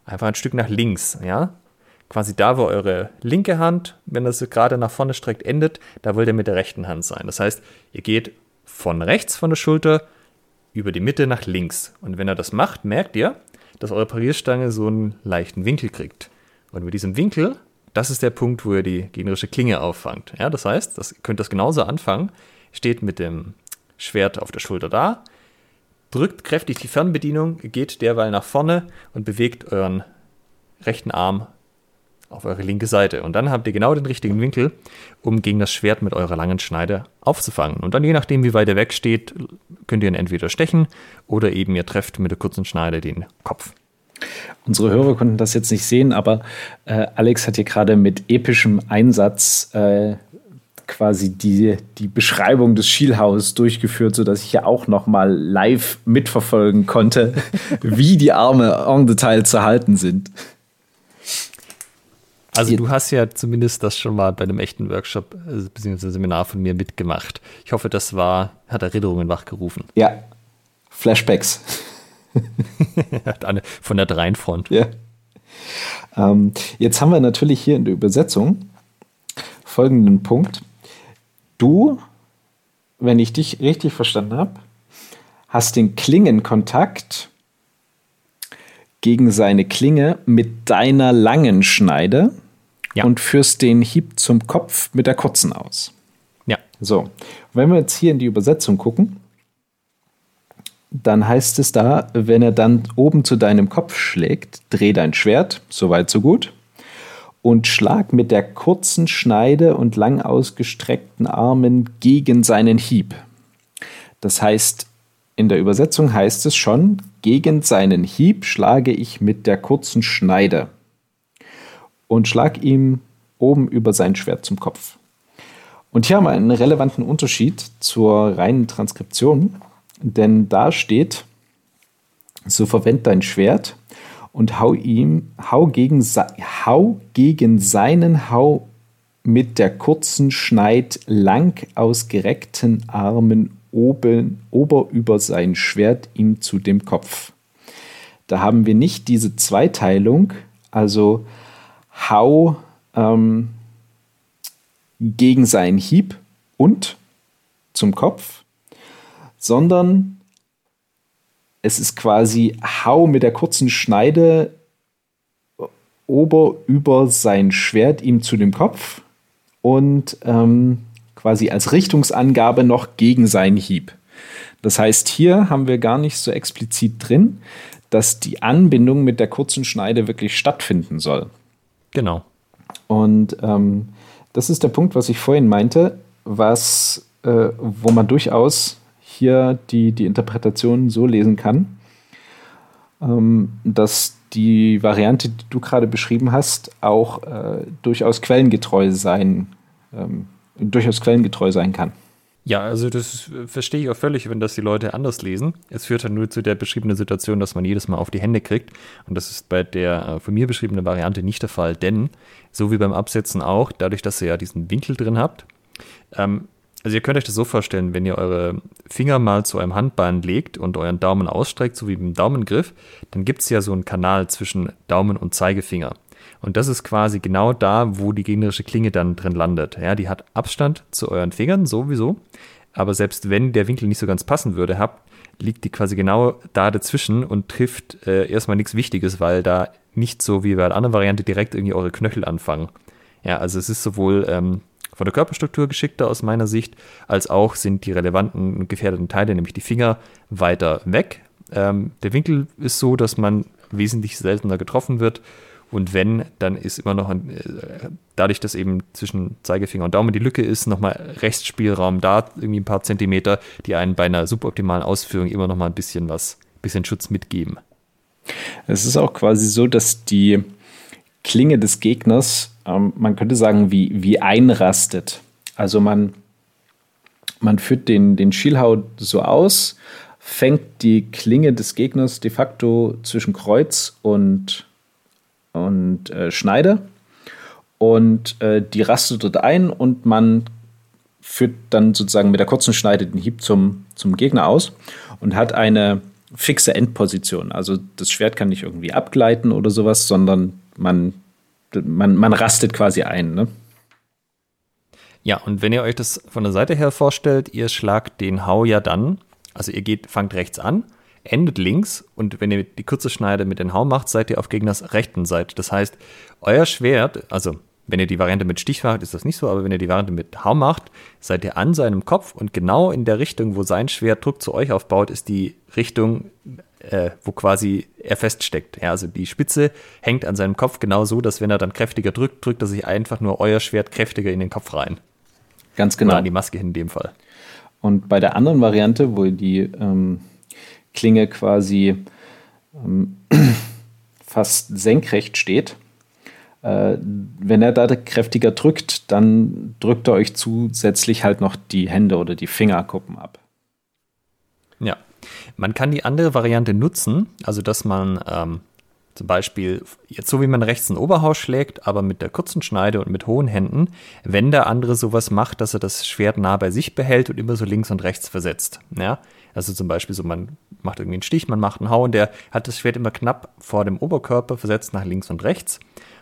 einfach ein Stück nach links, ja, quasi da, wo eure linke Hand, wenn das gerade nach vorne streckt, endet, da wollt ihr mit der rechten Hand sein. Das heißt, ihr geht von rechts von der Schulter über die Mitte nach links. Und wenn er das macht, merkt ihr, dass eure Parierstange so einen leichten Winkel kriegt. Und mit diesem Winkel, das ist der Punkt, wo ihr die gegnerische Klinge auffangt. Ja, das heißt, das, ihr könnt das genauso anfangen. Steht mit dem Schwert auf der Schulter da, drückt kräftig die Fernbedienung, geht derweil nach vorne und bewegt euren rechten Arm auf eure linke Seite. Und dann habt ihr genau den richtigen Winkel, um gegen das Schwert mit eurer langen Schneide aufzufangen. Und dann, je nachdem, wie weit er weg steht, könnt ihr ihn entweder stechen oder eben ihr trefft mit der kurzen Schneide den Kopf. Unsere Hörer konnten das jetzt nicht sehen, aber äh, Alex hat hier gerade mit epischem Einsatz äh, quasi die, die Beschreibung des Schielhauses durchgeführt, sodass ich ja auch noch mal live mitverfolgen konnte, wie die Arme en Detail zu halten sind. Also du hast ja zumindest das schon mal bei einem echten Workshop äh, bzw. Seminar von mir mitgemacht. Ich hoffe, das war, hat Erinnerungen wachgerufen. Ja, Flashbacks. von der Dreinfront. Ja. Ähm, jetzt haben wir natürlich hier in der Übersetzung folgenden Punkt. Du, wenn ich dich richtig verstanden habe, hast den Klingenkontakt gegen seine Klinge mit deiner langen Schneide ja. und führst den Hieb zum Kopf mit der kurzen aus. Ja. So, wenn wir jetzt hier in die Übersetzung gucken, dann heißt es da, wenn er dann oben zu deinem Kopf schlägt, dreh dein Schwert, soweit so gut, und schlag mit der kurzen Schneide und lang ausgestreckten Armen gegen seinen Hieb. Das heißt, in der Übersetzung heißt es schon, gegen seinen Hieb schlage ich mit der kurzen Schneide und schlag ihm oben über sein Schwert zum Kopf. Und hier haben wir einen relevanten Unterschied zur reinen Transkription, denn da steht, so verwend dein Schwert und hau ihm, hau gegen, hau gegen seinen Hau mit der kurzen Schneid lang ausgereckten Armen oben, ober über sein Schwert ihm zu dem Kopf. Da haben wir nicht diese Zweiteilung, also hau ähm, gegen seinen Hieb und zum Kopf, sondern es ist quasi Hau mit der kurzen Schneide ober über sein Schwert ihm zu dem Kopf und ähm, quasi als Richtungsangabe noch gegen seinen Hieb. Das heißt, hier haben wir gar nicht so explizit drin, dass die Anbindung mit der kurzen Schneide wirklich stattfinden soll. Genau. Und ähm, das ist der Punkt, was ich vorhin meinte, was, äh, wo man durchaus hier die, die Interpretation so lesen kann, ähm, dass die Variante, die du gerade beschrieben hast, auch äh, durchaus quellengetreu sein, ähm, durchaus quellengetreu sein kann. Ja, also das verstehe ich auch völlig, wenn das die Leute anders lesen. Es führt dann nur zu der beschriebenen Situation, dass man jedes Mal auf die Hände kriegt. Und das ist bei der äh, von mir beschriebenen Variante nicht der Fall, denn so wie beim Absetzen auch, dadurch, dass ihr ja diesen Winkel drin habt, ähm, also ihr könnt euch das so vorstellen, wenn ihr eure Finger mal zu einem Handballen legt und euren Daumen ausstreckt, so wie beim Daumengriff, dann gibt es ja so einen Kanal zwischen Daumen und Zeigefinger. Und das ist quasi genau da, wo die gegnerische Klinge dann drin landet. Ja, die hat Abstand zu euren Fingern sowieso. Aber selbst wenn der Winkel nicht so ganz passen würde, habt, liegt die quasi genau da dazwischen und trifft äh, erstmal nichts Wichtiges, weil da nicht so wie bei der anderen Variante direkt irgendwie eure Knöchel anfangen. Ja, also es ist sowohl ähm, von der Körperstruktur geschickter aus meiner Sicht, als auch sind die relevanten und gefährdeten Teile, nämlich die Finger, weiter weg. Ähm, der Winkel ist so, dass man wesentlich seltener getroffen wird. Und wenn, dann ist immer noch, ein, äh, dadurch, dass eben zwischen Zeigefinger und Daumen die Lücke ist, nochmal Restspielraum da, irgendwie ein paar Zentimeter, die einen bei einer suboptimalen Ausführung immer noch mal ein bisschen was, bisschen Schutz mitgeben. Es ist auch quasi so, dass die Klinge des Gegners ähm, man könnte sagen, wie, wie einrastet. Also man, man führt den, den Schielhau so aus, fängt die Klinge des Gegners de facto zwischen Kreuz und, und äh, Schneide und äh, die rastet dort ein und man führt dann sozusagen mit der kurzen Schneide den Hieb zum, zum Gegner aus und hat eine fixe Endposition. Also das Schwert kann nicht irgendwie abgleiten oder sowas, sondern man man, man rastet quasi ein, ne? Ja, und wenn ihr euch das von der Seite her vorstellt, ihr schlagt den Hau ja dann, also ihr geht, fangt rechts an, endet links und wenn ihr die kurze Schneide mit dem Hau macht, seid ihr auf Gegners rechten Seite. Das heißt, euer Schwert, also wenn ihr die Variante mit Stich macht, ist das nicht so, aber wenn ihr die Variante mit Hau macht, seid ihr an seinem Kopf und genau in der Richtung, wo sein Schwert Druck zu euch aufbaut, ist die Richtung, äh, wo quasi er feststeckt. Ja, also die Spitze hängt an seinem Kopf genau so, dass wenn er dann kräftiger drückt, drückt er sich einfach nur euer Schwert kräftiger in den Kopf rein. Ganz genau. Oder an die Maske in dem Fall. Und bei der anderen Variante, wo die ähm, Klinge quasi ähm, fast senkrecht steht, äh, wenn er da kräftiger drückt, dann drückt er euch zusätzlich halt noch die Hände oder die Fingerkuppen ab. Ja, man kann die andere Variante nutzen, also dass man ähm, Zum Beispiel, jetzt so wie man rechts ein Oberhaus schlägt, aber mit der kurzen Schneide und mit hohen Händen, wenn der andere sowas macht, dass er das Schwert nah bei sich behält und immer so links und rechts versetzt. Ja? Also zum Beispiel so, man macht irgendwie einen Stich, man macht einen Hau und der hat das Schwert immer knapp vor dem Oberkörper versetzt nach links und rechts.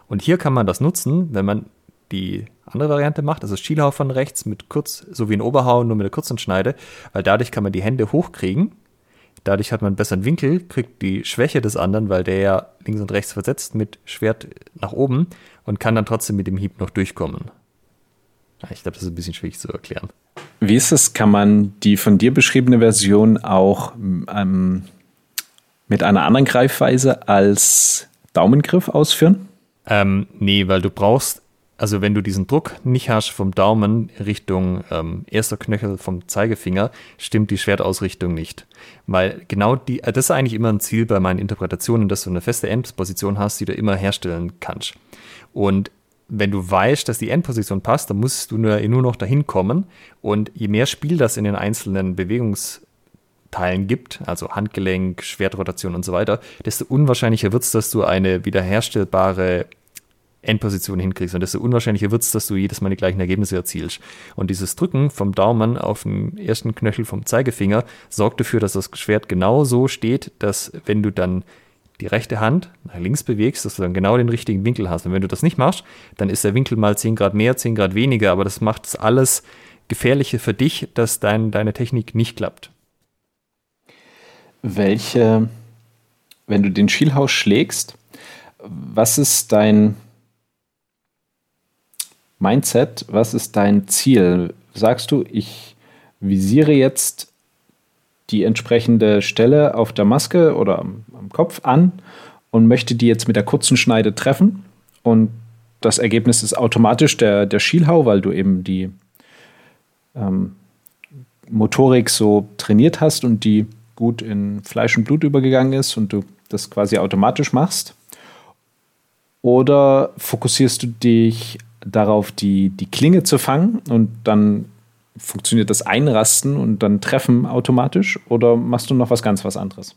Und hier kann man das nutzen, wenn man die andere Variante macht, also Schielhau von rechts mit kurz, so wie ein Oberhau, nur mit der kurzen Schneide, weil dadurch kann man die Hände hochkriegen Dadurch hat man einen besseren Winkel, kriegt die Schwäche des anderen, weil der ja links und rechts versetzt mit Schwert nach oben und kann dann trotzdem mit dem Hieb noch durchkommen. Ich glaube, das ist ein bisschen schwierig zu erklären. Wie ist es? Kann man die von dir beschriebene Version auch ähm, mit einer anderen Greifweise als Daumengriff ausführen? Ähm, nee, weil du brauchst also wenn du diesen Druck nicht hast vom Daumen Richtung ähm, erster Knöchel vom Zeigefinger, stimmt die Schwertausrichtung nicht. Weil genau die, äh, das ist eigentlich immer ein Ziel bei meinen Interpretationen, dass du eine feste Endposition hast, die du immer herstellen kannst. Und wenn du weißt, dass die Endposition passt, dann musst du nur, nur noch dahin kommen. Und je mehr Spiel das in den einzelnen Bewegungsteilen gibt, also Handgelenk, Schwertrotation und so weiter, desto unwahrscheinlicher wird es, dass du eine wiederherstellbare Endposition hinkriegst. Und desto unwahrscheinlicher wird es, dass du jedes Mal die gleichen Ergebnisse erzielst. Und dieses Drücken vom Daumen auf den ersten Knöchel vom Zeigefinger sorgt dafür, dass das Schwert genau so steht, dass wenn du dann die rechte Hand nach links bewegst, dass du dann genau den richtigen Winkel hast. Und wenn du das nicht machst, dann ist der Winkel mal 10 Grad mehr, 10 Grad weniger, aber das macht es alles gefährlicher für dich, dass dein, deine Technik nicht klappt. Welche, wenn du den Schielhaus schlägst, was ist dein Mindset, was ist dein Ziel? Sagst du, ich visiere jetzt die entsprechende Stelle auf der Maske oder am, am Kopf an und möchte die jetzt mit der kurzen Schneide treffen und das Ergebnis ist automatisch der, der Schielhau, weil du eben die ähm, Motorik so trainiert hast und die gut in Fleisch und Blut übergegangen ist und du das quasi automatisch machst? Oder fokussierst du dich darauf, die, die Klinge zu fangen und dann funktioniert das Einrasten und dann Treffen automatisch oder machst du noch was ganz was anderes?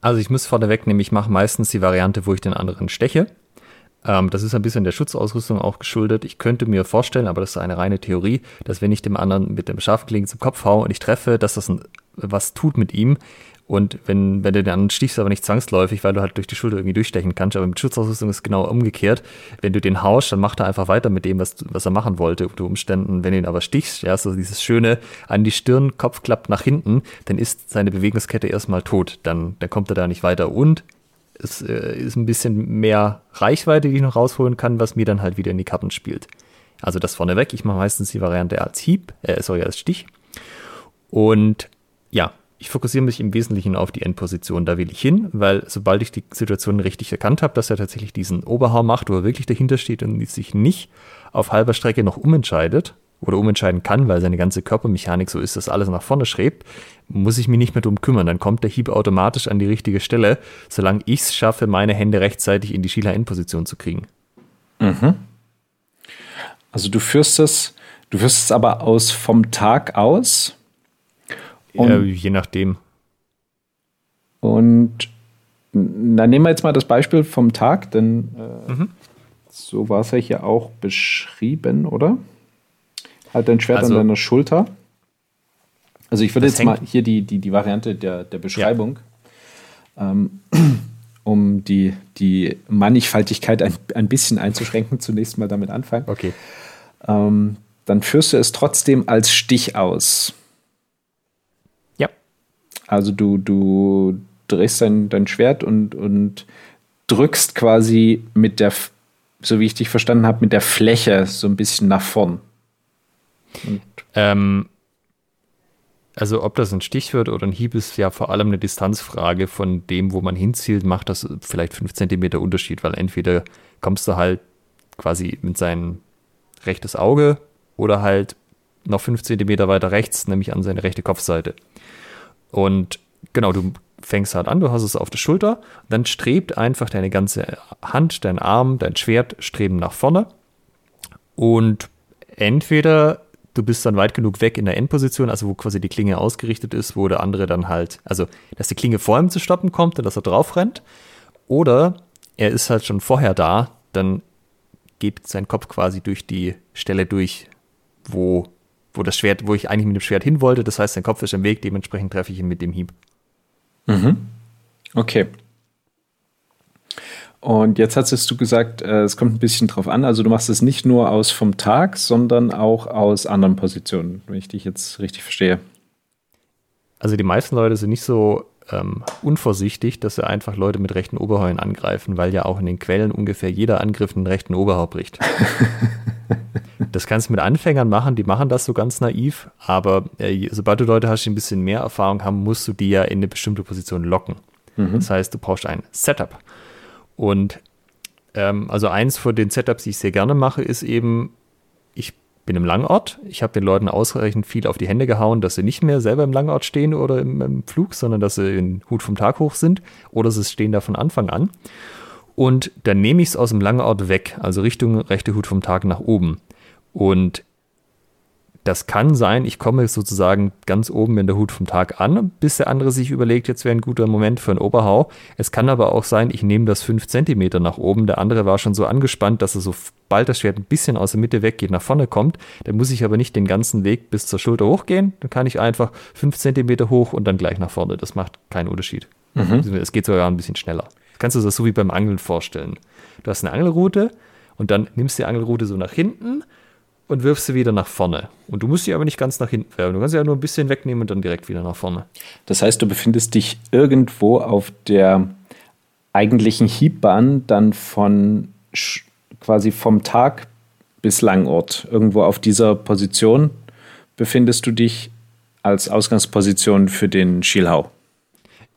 Also ich muss vorneweg nehmen, ich mache meistens die Variante, wo ich den anderen steche. Ähm, das ist ein bisschen der Schutzausrüstung auch geschuldet. Ich könnte mir vorstellen, aber das ist eine reine Theorie, dass wenn ich dem anderen mit dem Scharfklingen zum Kopf haue und ich treffe, dass das ein, was tut mit ihm, und wenn, wenn du dann stichst, aber nicht zwangsläufig, weil du halt durch die Schulter irgendwie durchstechen kannst. Aber mit Schutzausrüstung ist es genau umgekehrt. Wenn du den haust, dann macht er einfach weiter mit dem, was, was er machen wollte, unter Umständen. Wenn du ihn aber stichst, ja, so dieses schöne an die Stirn, Kopf klappt nach hinten, dann ist seine Bewegungskette erstmal tot. Dann, dann kommt er da nicht weiter. Und es äh, ist ein bisschen mehr Reichweite, die ich noch rausholen kann, was mir dann halt wieder in die Karten spielt. Also das vorneweg. Ich mache meistens die Variante als Hieb, äh, sorry, als Stich. Und ja, ich fokussiere mich im Wesentlichen auf die Endposition. Da will ich hin, weil sobald ich die Situation richtig erkannt habe, dass er tatsächlich diesen Oberhau macht, wo er wirklich dahinter steht und sich nicht auf halber Strecke noch umentscheidet oder umentscheiden kann, weil seine ganze Körpermechanik so ist, dass alles nach vorne schrebt, muss ich mich nicht mehr drum kümmern. Dann kommt der Hieb automatisch an die richtige Stelle, solange ich es schaffe, meine Hände rechtzeitig in die Schieler-Endposition zu kriegen. Mhm. Also du führst es, du führst es aber aus vom Tag aus und, äh, je nachdem. Und dann nehmen wir jetzt mal das Beispiel vom Tag, denn äh, mhm. so war es ja hier auch beschrieben, oder? Halt dein Schwert also, an deiner Schulter. Also ich würde jetzt mal hier die, die, die Variante der, der Beschreibung, ja. ähm, um die, die Mannigfaltigkeit ein, ein bisschen einzuschränken, zunächst mal damit anfangen. Okay. Ähm, dann führst du es trotzdem als Stich aus. Also du, du drehst dein, dein Schwert und, und drückst quasi mit der, so wie ich dich verstanden habe, mit der Fläche so ein bisschen nach vorn. Ähm, also ob das ein Stich wird oder ein Hieb ist ja vor allem eine Distanzfrage von dem, wo man hinzielt, macht das vielleicht fünf Zentimeter Unterschied, weil entweder kommst du halt quasi mit seinem rechtes Auge oder halt noch fünf Zentimeter weiter rechts, nämlich an seine rechte Kopfseite. Und genau, du fängst halt an, du hast es auf der Schulter, dann strebt einfach deine ganze Hand, dein Arm, dein Schwert streben nach vorne. Und entweder du bist dann weit genug weg in der Endposition, also wo quasi die Klinge ausgerichtet ist, wo der andere dann halt, also dass die Klinge vor ihm zu stoppen kommt und dass er drauf rennt. Oder er ist halt schon vorher da, dann geht sein Kopf quasi durch die Stelle durch, wo, wo das Schwert, wo ich eigentlich mit dem Schwert hin wollte. Das heißt, sein Kopf ist im Weg, dementsprechend treffe ich ihn mit dem Hieb. Mhm. Okay. Und jetzt hattest du gesagt, äh, es kommt ein bisschen drauf an. Also du machst es nicht nur aus vom Tag, sondern auch aus anderen Positionen, wenn ich dich jetzt richtig verstehe. Also die meisten Leute sind nicht so ähm, unvorsichtig, dass sie einfach Leute mit rechten Oberheulen angreifen, weil ja auch in den Quellen ungefähr jeder Angriff einen rechten Oberhau bricht. das kannst du mit Anfängern machen, die machen das so ganz naiv, aber äh, sobald du Leute hast, die ein bisschen mehr Erfahrung haben, musst du die ja in eine bestimmte Position locken. Mhm. Das heißt, du brauchst ein Setup. Und ähm, also eins von den Setups, die ich sehr gerne mache, ist eben, ich bin im Langort. Ich habe den Leuten ausreichend viel auf die Hände gehauen, dass sie nicht mehr selber im Langort stehen oder im, im Flug, sondern dass sie in Hut vom Tag hoch sind oder sie stehen da von Anfang an. Und dann nehme ich es aus dem Langort weg, also Richtung rechte Hut vom Tag nach oben. Und das kann sein, ich komme sozusagen ganz oben in der Hut vom Tag an, bis der andere sich überlegt, jetzt wäre ein guter Moment für einen Oberhau. Es kann aber auch sein, ich nehme das fünf Zentimeter nach oben. Der andere war schon so angespannt, dass er so bald das Schwert ein bisschen aus der Mitte weggeht, nach vorne kommt. Dann muss ich aber nicht den ganzen Weg bis zur Schulter hochgehen. Dann kann ich einfach fünf Zentimeter hoch und dann gleich nach vorne. Das macht keinen Unterschied. Mhm. Es geht sogar ein bisschen schneller. Kannst du das so wie beim Angeln vorstellen. Du hast eine Angelroute und dann nimmst du die Angelroute so nach hinten und wirfst sie wieder nach vorne. Und du musst sie aber nicht ganz nach hinten werfen. Du kannst sie ja nur ein bisschen wegnehmen und dann direkt wieder nach vorne. Das heißt, du befindest dich irgendwo auf der eigentlichen Hiebbahn dann von quasi vom Tag bis Langort. Irgendwo auf dieser Position befindest du dich als Ausgangsposition für den Schielhau.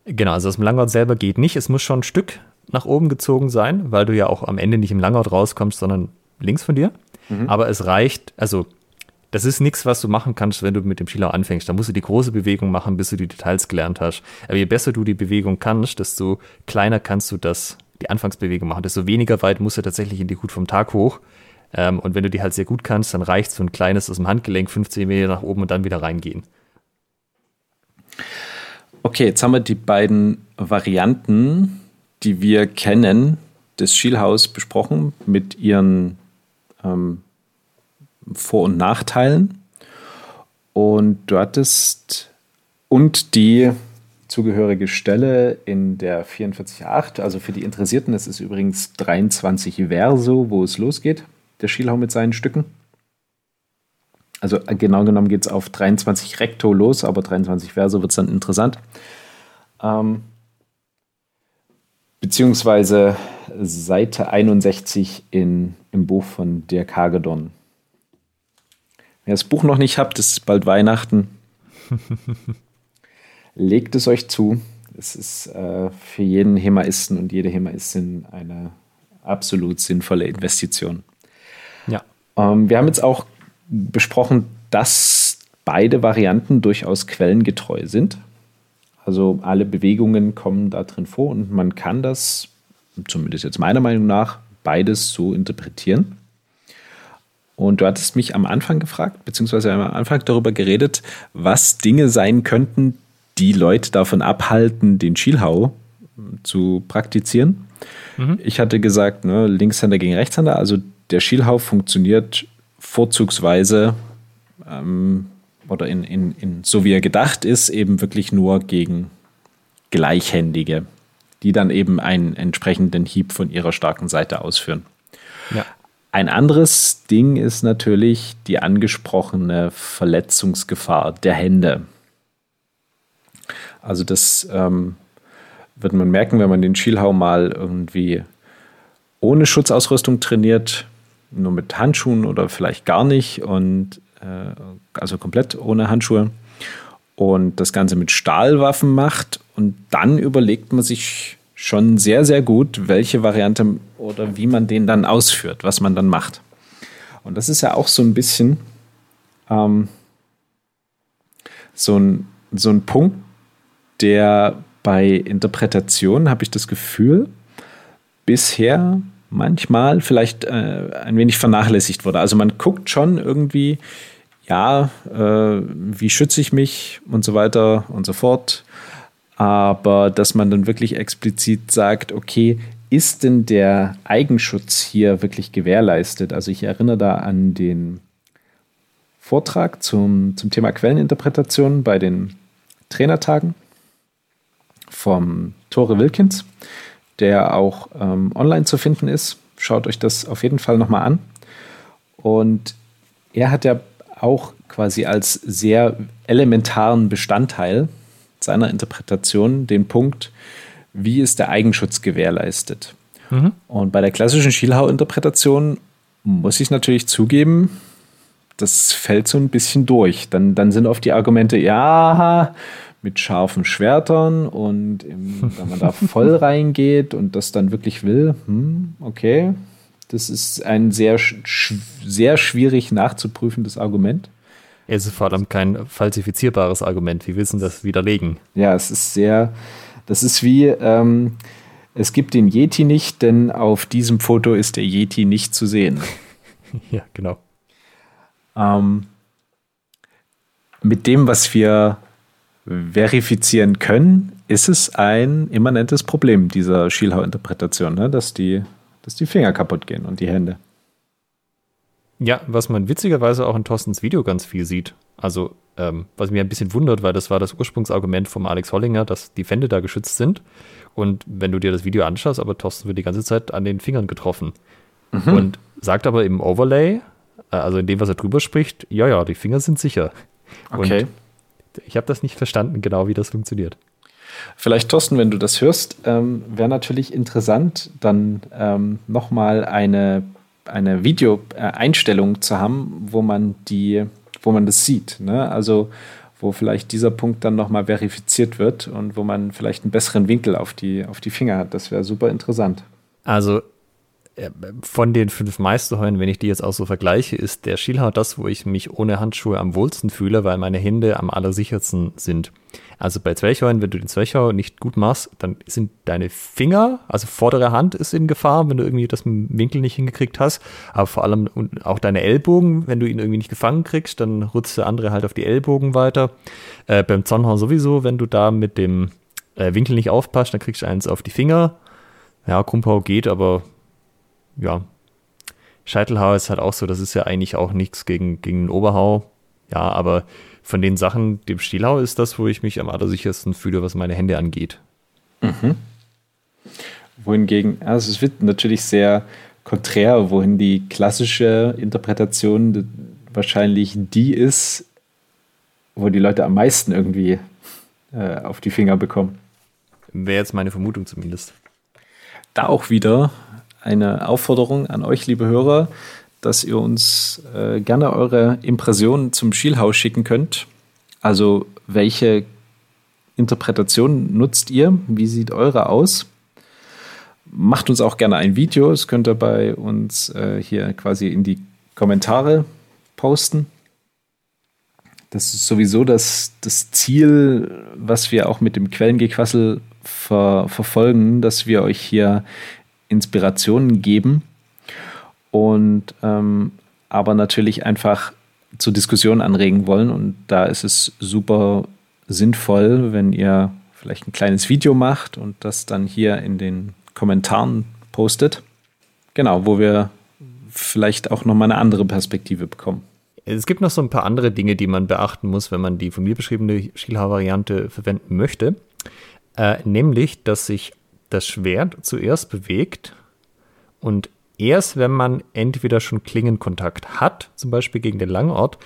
Genau, also aus dem Langort selber geht nicht. Es muss schon ein Stück nach oben gezogen sein, weil du ja auch am Ende nicht im Langort rauskommst, sondern links von dir. Mhm. Aber es reicht, also das ist nichts, was du machen kannst, wenn du mit dem Schieler anfängst. Da musst du die große Bewegung machen, bis du die Details gelernt hast. Aber je besser du die Bewegung kannst, desto kleiner kannst du das, die Anfangsbewegung machen. Desto weniger weit musst du tatsächlich in die Hut vom Tag hoch. Ähm, und wenn du die halt sehr gut kannst, dann reicht so ein kleines aus dem Handgelenk 15 Meter nach oben und dann wieder reingehen. Okay, jetzt haben wir die beiden Varianten, die wir kennen, des Schielhaus besprochen mit ihren ähm, Vor- und Nachteilen. Und du hattest und die zugehörige Stelle in der 44.8, also für die Interessierten, das ist übrigens 23 Verso, wo es losgeht, der Schielhau mit seinen Stücken. Also genau genommen geht es auf 23 Recto los, aber 23 Verso wird es dann interessant. Ähm, beziehungsweise Seite 61 in, im Buch von Dirk Hagedorn. Wer das Buch noch nicht habt, es ist bald Weihnachten. Legt es euch zu. Es ist äh, für jeden Hemaisten und jede Hemaistin eine absolut sinnvolle Investition. Ja. Ähm, wir haben jetzt auch besprochen, dass beide Varianten durchaus quellengetreu sind. Also alle Bewegungen kommen da drin vor und man kann das, zumindest jetzt meiner Meinung nach, beides so interpretieren. Und du hattest mich am Anfang gefragt, beziehungsweise am Anfang darüber geredet, was Dinge sein könnten, die Leute davon abhalten, den Schielhau zu praktizieren. Mhm. Ich hatte gesagt, ne, Linkshänder gegen Rechtshänder, also der Schielhau funktioniert vorzugsweise ähm, oder in, in, in, so wie er gedacht ist, eben wirklich nur gegen Gleichhändige, die dann eben einen entsprechenden Hieb von ihrer starken Seite ausführen. Ja. Ein anderes Ding ist natürlich die angesprochene Verletzungsgefahr der Hände. Also das ähm, wird man merken, wenn man den Schielhau mal irgendwie ohne Schutzausrüstung trainiert, nur mit Handschuhen oder vielleicht gar nicht und äh, also komplett ohne Handschuhe und das Ganze mit Stahlwaffen macht und dann überlegt man sich schon sehr, sehr gut, welche Variante oder wie man den dann ausführt, was man dann macht. Und das ist ja auch so ein bisschen ähm, so, ein, so ein Punkt, der bei Interpretationen, habe ich das Gefühl, bisher manchmal vielleicht äh, ein wenig vernachlässigt wurde. Also man guckt schon irgendwie, ja, äh, wie schütze ich mich und so weiter und so fort. Aber dass man dann wirklich explizit sagt, okay, ist denn der Eigenschutz hier wirklich gewährleistet? Also ich erinnere da an den Vortrag zum, zum Thema Quelleninterpretation bei den Trainertagen vom Tore Wilkins, der auch ähm, online zu finden ist. Schaut euch das auf jeden Fall nochmal an. Und er hat ja auch quasi als sehr elementaren Bestandteil seiner Interpretation den Punkt, wie ist der Eigenschutz gewährleistet. Mhm. Und bei der klassischen Schielhau-Interpretation muss ich natürlich zugeben, das fällt so ein bisschen durch. Dann, dann sind oft die Argumente, ja, mit scharfen Schwertern und im, wenn man da voll reingeht und das dann wirklich will, hm, okay, das ist ein sehr, sehr schwierig nachzuprüfendes Argument. Es ist vor allem kein falsifizierbares Argument. Wie willst du das widerlegen? Ja, es ist sehr, das ist wie, ähm, es gibt den Yeti nicht, denn auf diesem Foto ist der Yeti nicht zu sehen. ja, genau. Ähm, mit dem, was wir verifizieren können, ist es ein immanentes Problem dieser Schielhau-Interpretation, ne? dass, die, dass die Finger kaputt gehen und die Hände. Ja, was man witzigerweise auch in Thorstens Video ganz viel sieht. Also, ähm, was mich ein bisschen wundert, weil das war das Ursprungsargument vom Alex Hollinger, dass die Fände da geschützt sind. Und wenn du dir das Video anschaust, aber Thorsten wird die ganze Zeit an den Fingern getroffen. Mhm. Und sagt aber im Overlay, äh, also in dem, was er drüber spricht, ja, ja, die Finger sind sicher. Okay. Und ich habe das nicht verstanden, genau wie das funktioniert. Vielleicht, Thorsten, wenn du das hörst, ähm, wäre natürlich interessant, dann ähm, nochmal eine eine Videoeinstellung zu haben, wo man die, wo man das sieht. Ne? Also wo vielleicht dieser Punkt dann nochmal verifiziert wird und wo man vielleicht einen besseren Winkel auf die, auf die Finger hat. Das wäre super interessant. Also von den fünf Meisterheulen, wenn ich die jetzt auch so vergleiche, ist der Schielhau das, wo ich mich ohne Handschuhe am wohlsten fühle, weil meine Hände am allersichersten sind. Also bei Zwerchheulen, wenn du den Zwerchhau nicht gut machst, dann sind deine Finger, also vordere Hand ist in Gefahr, wenn du irgendwie das Winkel nicht hingekriegt hast, aber vor allem auch deine Ellbogen, wenn du ihn irgendwie nicht gefangen kriegst, dann rutscht der andere halt auf die Ellbogen weiter. Äh, beim Zornhorn sowieso, wenn du da mit dem äh, Winkel nicht aufpasst, dann kriegst du eins auf die Finger. Ja, Krumpau geht, aber ja, Scheitelhau ist halt auch so, das ist ja eigentlich auch nichts gegen, gegen den Oberhau. Ja, aber von den Sachen, dem Stielhau ist das, wo ich mich am allersichersten fühle, was meine Hände angeht. Mhm. Wohingegen, also es wird natürlich sehr konträr, wohin die klassische Interpretation wahrscheinlich die ist, wo die Leute am meisten irgendwie äh, auf die Finger bekommen. Wäre jetzt meine Vermutung zumindest. Da auch wieder eine Aufforderung an euch, liebe Hörer, dass ihr uns äh, gerne eure Impressionen zum Schielhaus schicken könnt. Also welche Interpretation nutzt ihr? Wie sieht eure aus? Macht uns auch gerne ein Video. Das könnt ihr bei uns äh, hier quasi in die Kommentare posten. Das ist sowieso das, das Ziel, was wir auch mit dem Quellengequassel ver verfolgen, dass wir euch hier Inspirationen geben und ähm, aber natürlich einfach zur Diskussion anregen wollen. Und da ist es super sinnvoll, wenn ihr vielleicht ein kleines Video macht und das dann hier in den Kommentaren postet. Genau, wo wir vielleicht auch nochmal eine andere Perspektive bekommen. Es gibt noch so ein paar andere Dinge, die man beachten muss, wenn man die von mir beschriebene Schielhaar-Variante verwenden möchte. Äh, nämlich, dass sich das Schwert zuerst bewegt und erst wenn man entweder schon Klingenkontakt hat, zum Beispiel gegen den Langort,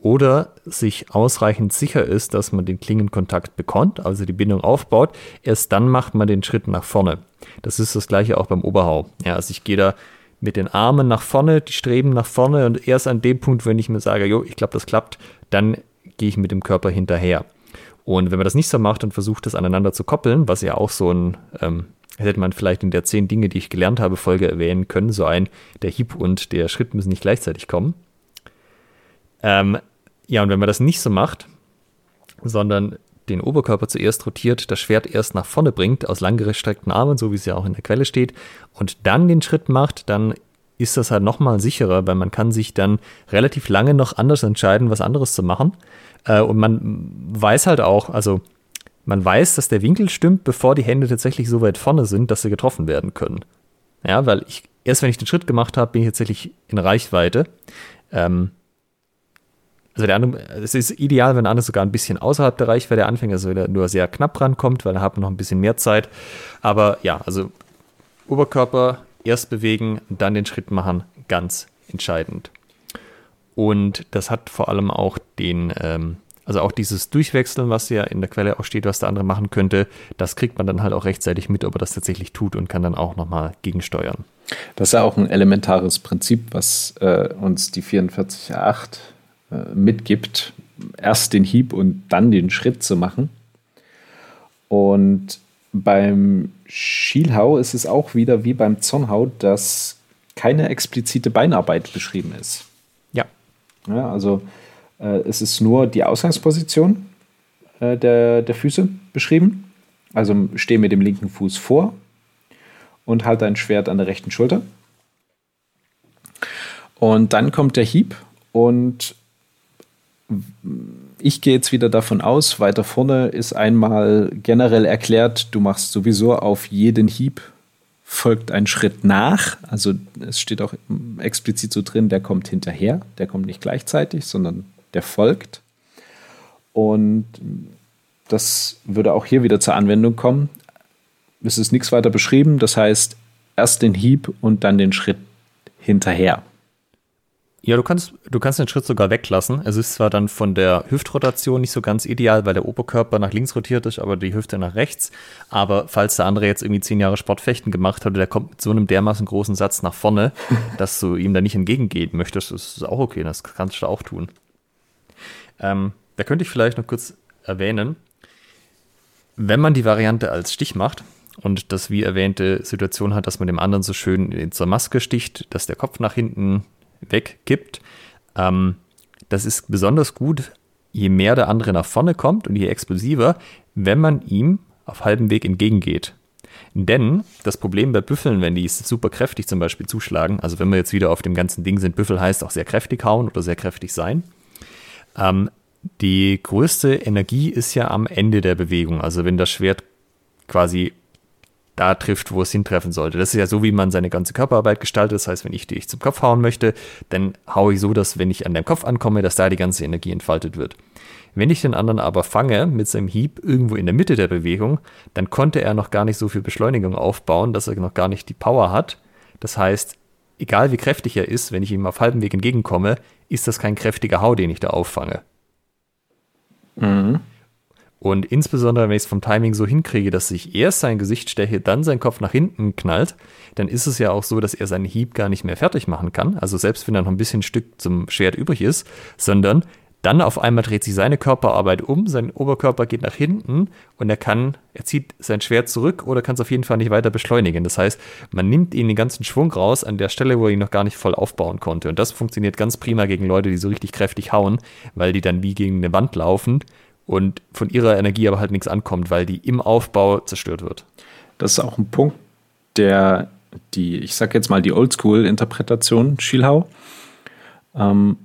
oder sich ausreichend sicher ist, dass man den Klingenkontakt bekommt, also die Bindung aufbaut, erst dann macht man den Schritt nach vorne. Das ist das gleiche auch beim Oberhau. Ja, also ich gehe da mit den Armen nach vorne, die streben nach vorne und erst an dem Punkt, wenn ich mir sage, jo, ich glaube, das klappt, dann gehe ich mit dem Körper hinterher. Und wenn man das nicht so macht und versucht, das aneinander zu koppeln, was ja auch so ein ähm, hätte man vielleicht in der zehn Dinge, die ich gelernt habe, Folge erwähnen können. So ein, der Hieb und der Schritt müssen nicht gleichzeitig kommen. Ähm, ja, und wenn man das nicht so macht, sondern den Oberkörper zuerst rotiert, das Schwert erst nach vorne bringt, aus langgestreckten Armen, so wie es ja auch in der Quelle steht, und dann den Schritt macht, dann ist das halt nochmal sicherer, weil man kann sich dann relativ lange noch anders entscheiden, was anderes zu machen. Äh, und man weiß halt auch, also man weiß, dass der Winkel stimmt, bevor die Hände tatsächlich so weit vorne sind, dass sie getroffen werden können. Ja, weil ich, erst wenn ich den Schritt gemacht habe, bin ich tatsächlich in Reichweite. Ähm, also der andere, es ist ideal, wenn der andere sogar ein bisschen außerhalb der Reichweite anfängt, also nur sehr knapp rankommt, weil er hat noch ein bisschen mehr Zeit. Aber ja, also Oberkörper erst bewegen, dann den Schritt machen, ganz entscheidend. Und das hat vor allem auch den, ähm, also auch dieses Durchwechseln, was ja in der Quelle auch steht, was der andere machen könnte, das kriegt man dann halt auch rechtzeitig mit, ob er das tatsächlich tut und kann dann auch nochmal gegensteuern. Das ist ja auch ein elementares Prinzip, was äh, uns die 44.8 äh, mitgibt, erst den Hieb und dann den Schritt zu machen. Und beim Schielhau ist es auch wieder wie beim Zornhau, dass keine explizite Beinarbeit beschrieben ist. Ja. ja also es ist nur die Ausgangsposition äh, der, der Füße beschrieben. Also stehe mit dem linken Fuß vor und halte ein Schwert an der rechten Schulter. Und dann kommt der Hieb und ich gehe jetzt wieder davon aus, weiter vorne ist einmal generell erklärt, du machst sowieso auf jeden Hieb folgt ein Schritt nach. Also es steht auch explizit so drin, der kommt hinterher, der kommt nicht gleichzeitig, sondern der folgt. Und das würde auch hier wieder zur Anwendung kommen. Es ist nichts weiter beschrieben, das heißt erst den Hieb und dann den Schritt hinterher. Ja, du kannst, du kannst den Schritt sogar weglassen. Es ist zwar dann von der Hüftrotation nicht so ganz ideal, weil der Oberkörper nach links rotiert ist, aber die Hüfte nach rechts. Aber falls der andere jetzt irgendwie zehn Jahre Sportfechten gemacht hat, der kommt mit so einem dermaßen großen Satz nach vorne, dass du ihm da nicht entgegengehen möchtest, das ist auch okay, das kannst du auch tun. Ähm, da könnte ich vielleicht noch kurz erwähnen, wenn man die Variante als Stich macht, und das wie erwähnte Situation hat, dass man dem anderen so schön zur Maske sticht, dass der Kopf nach hinten weggibt. Ähm, das ist besonders gut, je mehr der andere nach vorne kommt und je explosiver, wenn man ihm auf halbem Weg entgegengeht. Denn das Problem bei Büffeln, wenn die super kräftig zum Beispiel zuschlagen, also wenn wir jetzt wieder auf dem ganzen Ding sind, Büffel heißt auch sehr kräftig hauen oder sehr kräftig sein, ähm, die größte Energie ist ja am Ende der Bewegung. Also wenn das Schwert quasi da trifft, wo es hintreffen sollte. Das ist ja so, wie man seine ganze Körperarbeit gestaltet. Das heißt, wenn ich dich zum Kopf hauen möchte, dann haue ich so, dass wenn ich an deinem Kopf ankomme, dass da die ganze Energie entfaltet wird. Wenn ich den anderen aber fange mit seinem Hieb irgendwo in der Mitte der Bewegung, dann konnte er noch gar nicht so viel Beschleunigung aufbauen, dass er noch gar nicht die Power hat. Das heißt, egal wie kräftig er ist, wenn ich ihm auf halbem Weg entgegenkomme, ist das kein kräftiger Hau, den ich da auffange. Mhm. Und insbesondere, wenn ich es vom Timing so hinkriege, dass ich erst sein Gesicht steche, dann sein Kopf nach hinten knallt, dann ist es ja auch so, dass er seinen Hieb gar nicht mehr fertig machen kann. Also selbst wenn da noch ein bisschen Stück zum Schwert übrig ist, sondern dann auf einmal dreht sich seine Körperarbeit um, sein Oberkörper geht nach hinten und er kann, er zieht sein Schwert zurück oder kann es auf jeden Fall nicht weiter beschleunigen. Das heißt, man nimmt ihn den ganzen Schwung raus an der Stelle, wo er ihn noch gar nicht voll aufbauen konnte. Und das funktioniert ganz prima gegen Leute, die so richtig kräftig hauen, weil die dann wie gegen eine Wand laufen und von ihrer Energie aber halt nichts ankommt, weil die im Aufbau zerstört wird. Das ist auch ein Punkt, der die, ich sag jetzt mal die Oldschool-Interpretation Schielhau, ähm,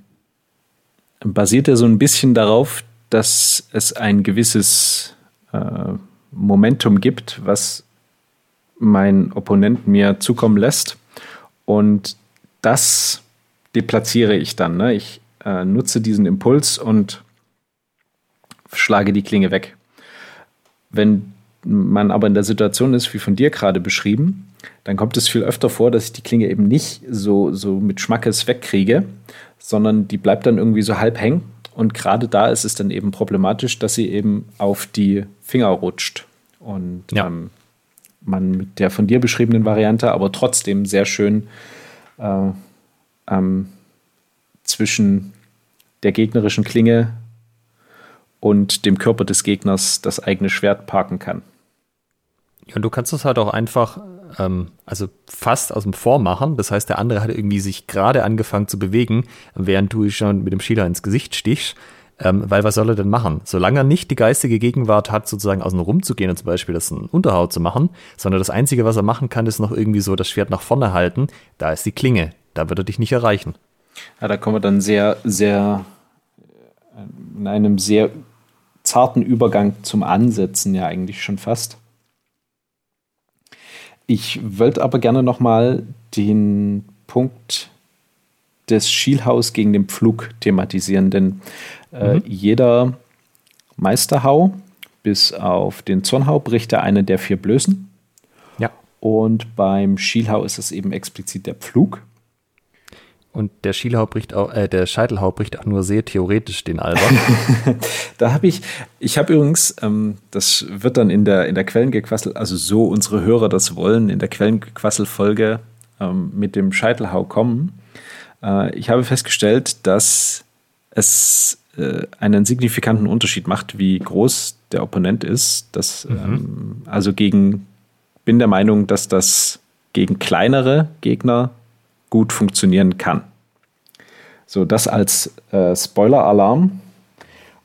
basiert ja so ein bisschen darauf, dass es ein gewisses äh, Momentum gibt, was mein Opponent mir zukommen lässt. Und das deplatziere ich dann. Ne? Ich äh, nutze diesen Impuls und schlage die Klinge weg. Wenn man aber in der Situation ist, wie von dir gerade beschrieben, dann kommt es viel öfter vor, dass ich die Klinge eben nicht so, so mit Schmackes wegkriege, sondern die bleibt dann irgendwie so halb hängen. Und gerade da ist es dann eben problematisch, dass sie eben auf die Finger rutscht. Und ja. ähm, man mit der von dir beschriebenen Variante aber trotzdem sehr schön äh, ähm, zwischen der gegnerischen Klinge und dem Körper des Gegners das eigene Schwert parken kann. Und du kannst das halt auch einfach, ähm, also fast aus dem Vormachen. Das heißt, der andere hat irgendwie sich gerade angefangen zu bewegen, während du schon mit dem Schieler ins Gesicht stichst. Ähm, weil was soll er denn machen? Solange er nicht die geistige Gegenwart hat, sozusagen außen rum zu gehen und zum Beispiel das ein Unterhaut zu machen, sondern das Einzige, was er machen kann, ist noch irgendwie so das Schwert nach vorne halten. Da ist die Klinge. Da wird er dich nicht erreichen. Ja, da kommen wir dann sehr, sehr, in einem sehr zarten Übergang zum Ansetzen ja eigentlich schon fast. Ich wollte aber gerne nochmal den Punkt des Schielhaus gegen den Pflug thematisieren, denn äh, mhm. jeder Meisterhau bis auf den Zornhau bricht er eine der vier Blößen. Ja. Und beim Schielhau ist es eben explizit der Pflug. Und der Schielhau bricht auch, äh, der Scheitelhau bricht auch nur sehr theoretisch den Alber. da habe ich, ich habe übrigens, ähm, das wird dann in der, in der Quellengequassel, also so unsere Hörer das wollen, in der Quellengequassel-Folge ähm, mit dem Scheitelhau kommen. Äh, ich habe festgestellt, dass es äh, einen signifikanten Unterschied macht, wie groß der Opponent ist. Das, mhm. ähm, also gegen, bin der Meinung, dass das gegen kleinere Gegner gut funktionieren kann. So, das als äh, Spoiler-Alarm.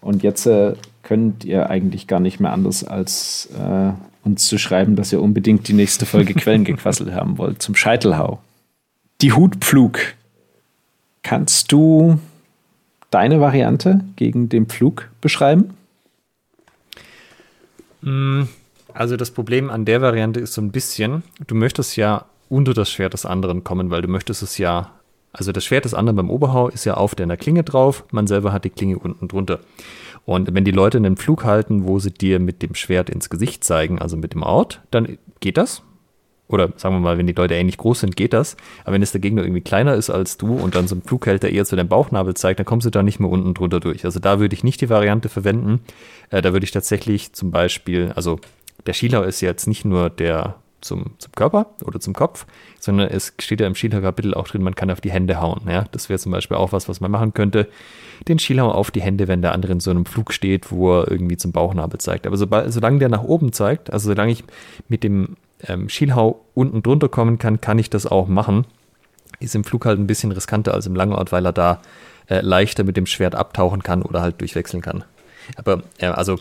Und jetzt äh, könnt ihr eigentlich gar nicht mehr anders, als äh, uns zu schreiben, dass ihr unbedingt die nächste Folge Quellengequassel haben wollt zum Scheitelhau. Die Hutpflug. Kannst du deine Variante gegen den Pflug beschreiben? Mm, also das Problem an der Variante ist so ein bisschen, du möchtest ja unter das Schwert des anderen kommen, weil du möchtest es ja, also das Schwert des anderen beim Oberhau ist ja auf deiner Klinge drauf, man selber hat die Klinge unten drunter. Und wenn die Leute einen Flug halten, wo sie dir mit dem Schwert ins Gesicht zeigen, also mit dem Ort, dann geht das. Oder sagen wir mal, wenn die Leute ähnlich groß sind, geht das. Aber wenn es der Gegner irgendwie kleiner ist als du und dann so ein Flughälter eher zu deinem Bauchnabel zeigt, dann kommst du da nicht mehr unten drunter durch. Also da würde ich nicht die Variante verwenden. Äh, da würde ich tatsächlich zum Beispiel, also der Schieler ist jetzt nicht nur der zum, zum Körper oder zum Kopf, sondern es steht ja im Schieler-Kapitel auch drin, man kann auf die Hände hauen. Ja? Das wäre zum Beispiel auch was, was man machen könnte. Den Schieler auf die Hände, wenn der andere in so einem Flug steht, wo er irgendwie zum Bauchnabel zeigt. Aber sobald, solange der nach oben zeigt, also solange ich mit dem ähm, Schielhau unten drunter kommen kann, kann ich das auch machen. Ist im Flug halt ein bisschen riskanter als im Langort, weil er da äh, leichter mit dem Schwert abtauchen kann oder halt durchwechseln kann. Aber äh, also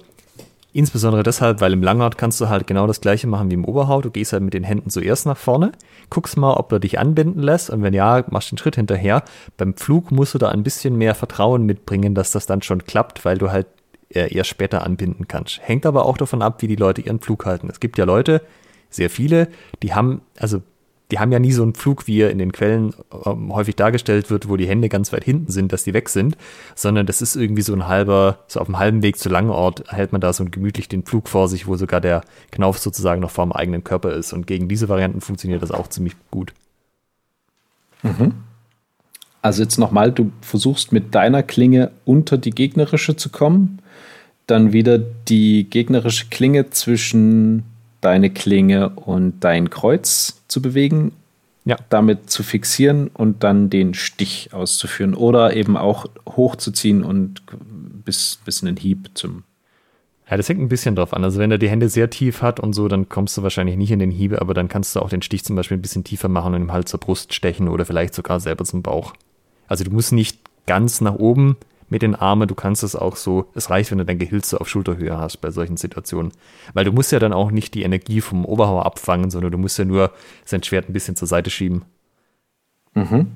Insbesondere deshalb, weil im Langart kannst du halt genau das gleiche machen wie im Oberhaut. Du gehst halt mit den Händen zuerst nach vorne, guckst mal, ob er dich anbinden lässt und wenn ja, machst den Schritt hinterher. Beim Flug musst du da ein bisschen mehr Vertrauen mitbringen, dass das dann schon klappt, weil du halt eher später anbinden kannst. Hängt aber auch davon ab, wie die Leute ihren Flug halten. Es gibt ja Leute, sehr viele, die haben, also die haben ja nie so einen Flug, wie er in den Quellen ähm, häufig dargestellt wird, wo die Hände ganz weit hinten sind, dass die weg sind, sondern das ist irgendwie so ein halber, so auf dem halben Weg zu Langort hält man da so gemütlich den Flug vor sich, wo sogar der Knauf sozusagen noch vor dem eigenen Körper ist. Und gegen diese Varianten funktioniert das auch ziemlich gut. Mhm. Also jetzt nochmal, du versuchst mit deiner Klinge unter die gegnerische zu kommen, dann wieder die gegnerische Klinge zwischen deine Klinge und dein Kreuz zu bewegen, ja. damit zu fixieren und dann den Stich auszuführen oder eben auch hochzuziehen und bis, bis einen Hieb zum. Ja, das hängt ein bisschen drauf an. Also wenn er die Hände sehr tief hat und so, dann kommst du wahrscheinlich nicht in den Hiebe, aber dann kannst du auch den Stich zum Beispiel ein bisschen tiefer machen und im Hals zur Brust stechen oder vielleicht sogar selber zum Bauch. Also du musst nicht ganz nach oben mit den Armen. Du kannst es auch so, es reicht, wenn du dein Gehilze auf Schulterhöhe hast bei solchen Situationen. Weil du musst ja dann auch nicht die Energie vom Oberhauer abfangen, sondern du musst ja nur sein Schwert ein bisschen zur Seite schieben. Mhm.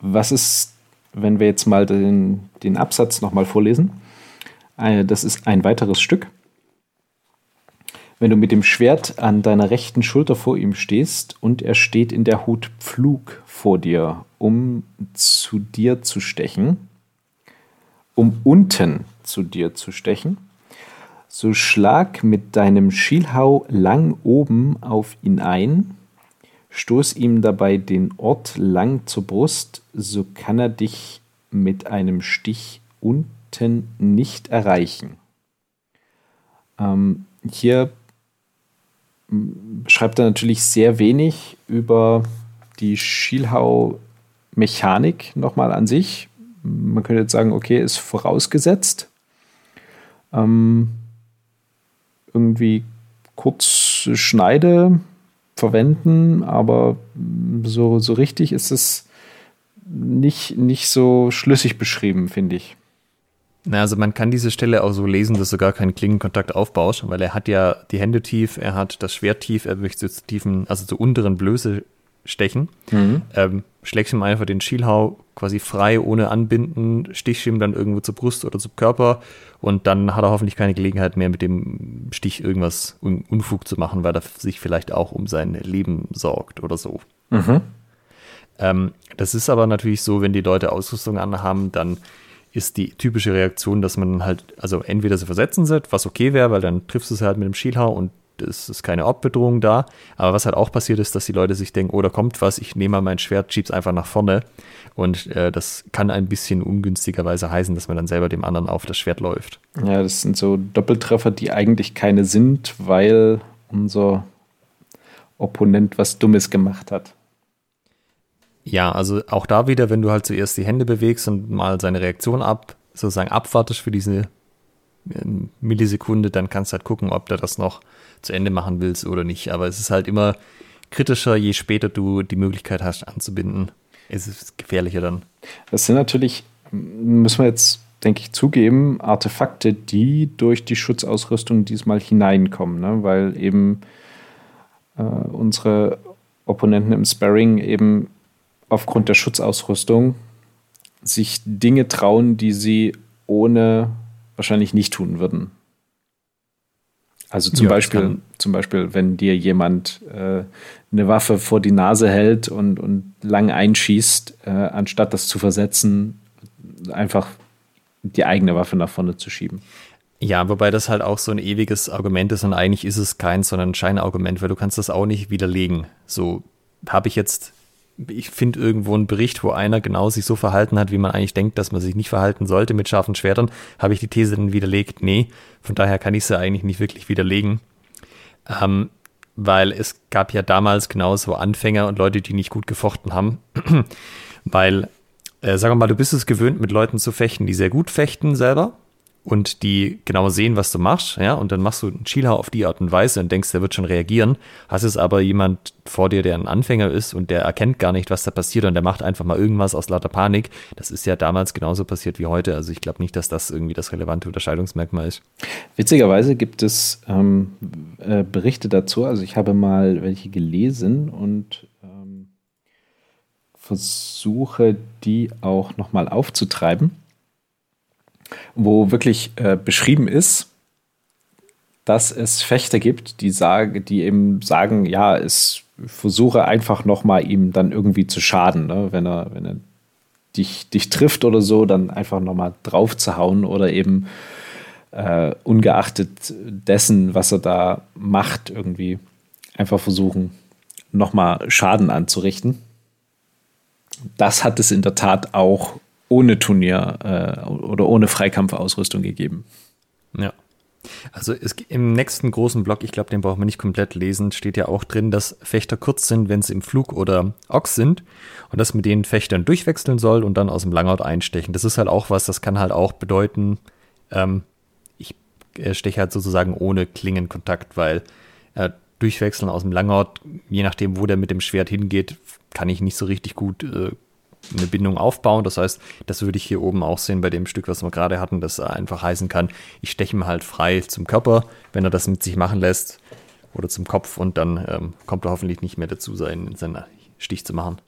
Was ist, wenn wir jetzt mal den, den Absatz nochmal vorlesen? Äh, das ist ein weiteres Stück. Wenn du mit dem Schwert an deiner rechten Schulter vor ihm stehst und er steht in der Hut Pflug vor dir, um zu dir zu stechen, um unten zu dir zu stechen. So schlag mit deinem Schielhau lang oben auf ihn ein, stoß ihm dabei den Ort lang zur Brust, so kann er dich mit einem Stich unten nicht erreichen. Ähm, hier beschreibt er natürlich sehr wenig über die Schielhau-Mechanik nochmal an sich, man könnte jetzt sagen, okay, ist vorausgesetzt. Ähm, irgendwie kurz Schneide verwenden, aber so, so richtig ist es nicht, nicht so schlüssig beschrieben, finde ich. Na, also man kann diese Stelle auch so lesen, dass du gar keinen Klingenkontakt aufbaust, weil er hat ja die Hände tief, er hat das Schwert tief, er möchte zu tiefen, also zur unteren Blöße stechen. Mhm. Ähm, schlägst ihm einfach den Schielhau quasi frei, ohne Anbinden, stichst ihm dann irgendwo zur Brust oder zum Körper und dann hat er hoffentlich keine Gelegenheit mehr, mit dem Stich irgendwas Unfug zu machen, weil er sich vielleicht auch um sein Leben sorgt oder so. Mhm. Ähm, das ist aber natürlich so, wenn die Leute Ausrüstung anhaben, dann ist die typische Reaktion, dass man halt, also entweder sie versetzen sind, was okay wäre, weil dann triffst du sie halt mit dem Schielhau und es ist keine Ortbedrohung da. Aber was halt auch passiert ist, dass die Leute sich denken, oh, da kommt was, ich nehme mal mein Schwert, schieb's einfach nach vorne. Und äh, das kann ein bisschen ungünstigerweise heißen, dass man dann selber dem anderen auf das Schwert läuft. Ja, das sind so Doppeltreffer, die eigentlich keine sind, weil unser Opponent was Dummes gemacht hat. Ja, also auch da wieder, wenn du halt zuerst die Hände bewegst und mal seine Reaktion ab, sozusagen abwartest für diese ähm, Millisekunde, dann kannst du halt gucken, ob du das noch zu Ende machen willst oder nicht. Aber es ist halt immer kritischer, je später du die Möglichkeit hast anzubinden. Es ist gefährlicher dann. Das sind natürlich, müssen wir jetzt, denke ich, zugeben, Artefakte, die durch die Schutzausrüstung diesmal hineinkommen, ne? weil eben äh, unsere Opponenten im Sparring eben aufgrund der Schutzausrüstung sich Dinge trauen, die sie ohne wahrscheinlich nicht tun würden. Also zum, ja, Beispiel, zum Beispiel, wenn dir jemand äh, eine Waffe vor die Nase hält und, und lang einschießt, äh, anstatt das zu versetzen, einfach die eigene Waffe nach vorne zu schieben. Ja, wobei das halt auch so ein ewiges Argument ist und eigentlich ist es kein, sondern ein Scheinargument, weil du kannst das auch nicht widerlegen. So habe ich jetzt ich finde irgendwo einen Bericht, wo einer genau sich so verhalten hat, wie man eigentlich denkt, dass man sich nicht verhalten sollte mit scharfen Schwertern, habe ich die These dann widerlegt. Nee, von daher kann ich sie eigentlich nicht wirklich widerlegen. Ähm, weil es gab ja damals genauso Anfänger und Leute, die nicht gut gefochten haben. weil, äh, sagen wir mal, du bist es gewöhnt, mit Leuten zu fechten, die sehr gut fechten selber und die genau sehen, was du machst, ja, und dann machst du einen Schielhau auf die Art und Weise und denkst, der wird schon reagieren. Hast es aber jemand vor dir, der ein Anfänger ist und der erkennt gar nicht, was da passiert und der macht einfach mal irgendwas aus lauter Panik. Das ist ja damals genauso passiert wie heute. Also ich glaube nicht, dass das irgendwie das relevante Unterscheidungsmerkmal ist. Witzigerweise gibt es ähm, äh, Berichte dazu. Also ich habe mal welche gelesen und ähm, versuche die auch nochmal aufzutreiben wo wirklich äh, beschrieben ist, dass es Fechter gibt, die sagen, die eben sagen, ja, es versuche einfach noch mal ihm dann irgendwie zu schaden, ne? wenn er, wenn er dich, dich trifft oder so, dann einfach noch mal drauf zu hauen oder eben äh, ungeachtet dessen, was er da macht, irgendwie einfach versuchen, noch mal Schaden anzurichten. Das hat es in der Tat auch ohne Turnier äh, oder ohne Freikampfausrüstung gegeben. Ja. Also es, im nächsten großen Block, ich glaube, den brauchen wir nicht komplett lesen, steht ja auch drin, dass Fechter kurz sind, wenn sie im Flug oder Ochs sind und dass mit den Fechtern durchwechseln soll und dann aus dem Langort einstechen. Das ist halt auch was, das kann halt auch bedeuten, ähm, ich äh, steche halt sozusagen ohne Klingenkontakt, weil äh, durchwechseln aus dem Langort, je nachdem, wo der mit dem Schwert hingeht, kann ich nicht so richtig gut äh, eine Bindung aufbauen. Das heißt, das würde ich hier oben auch sehen bei dem Stück, was wir gerade hatten, das einfach heißen kann, ich steche ihm halt frei zum Körper, wenn er das mit sich machen lässt oder zum Kopf und dann ähm, kommt er hoffentlich nicht mehr dazu, seinen, seinen Stich zu machen.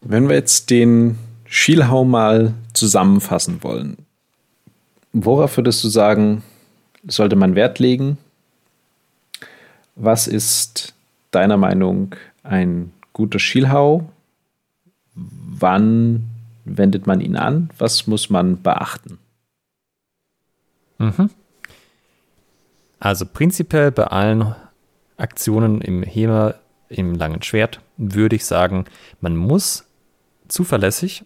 Wenn wir jetzt den Schielhau mal zusammenfassen wollen, worauf würdest du sagen, sollte man Wert legen? Was ist deiner Meinung ein guter Schielhau? Wann wendet man ihn an? Was muss man beachten? Mhm. Also prinzipiell bei allen Aktionen im HEMA, im langen Schwert, würde ich sagen, man muss zuverlässig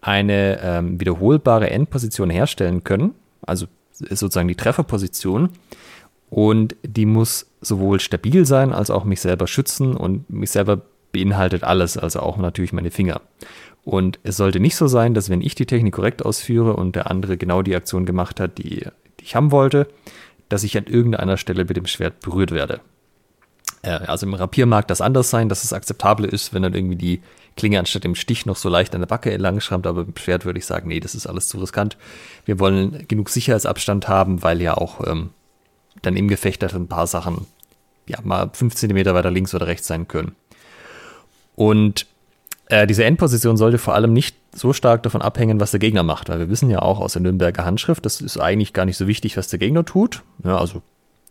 eine ähm, wiederholbare Endposition herstellen können, also sozusagen die Trefferposition. Und die muss sowohl stabil sein, als auch mich selber schützen und mich selber beinhaltet alles, also auch natürlich meine Finger. Und es sollte nicht so sein, dass wenn ich die Technik korrekt ausführe und der andere genau die Aktion gemacht hat, die, die ich haben wollte, dass ich an irgendeiner Stelle mit dem Schwert berührt werde. Äh, also im Rapier mag das anders sein, dass es akzeptabel ist, wenn dann irgendwie die Klinge anstatt dem Stich noch so leicht an der Backe entlang schrammt, aber im Schwert würde ich sagen, nee, das ist alles zu riskant. Wir wollen genug Sicherheitsabstand haben, weil ja auch ähm, dann im Gefecht ein paar Sachen ja mal fünf Zentimeter weiter links oder rechts sein können. Und äh, diese Endposition sollte vor allem nicht so stark davon abhängen, was der Gegner macht, weil wir wissen ja auch aus der Nürnberger Handschrift, das ist eigentlich gar nicht so wichtig, was der Gegner tut. Ja, also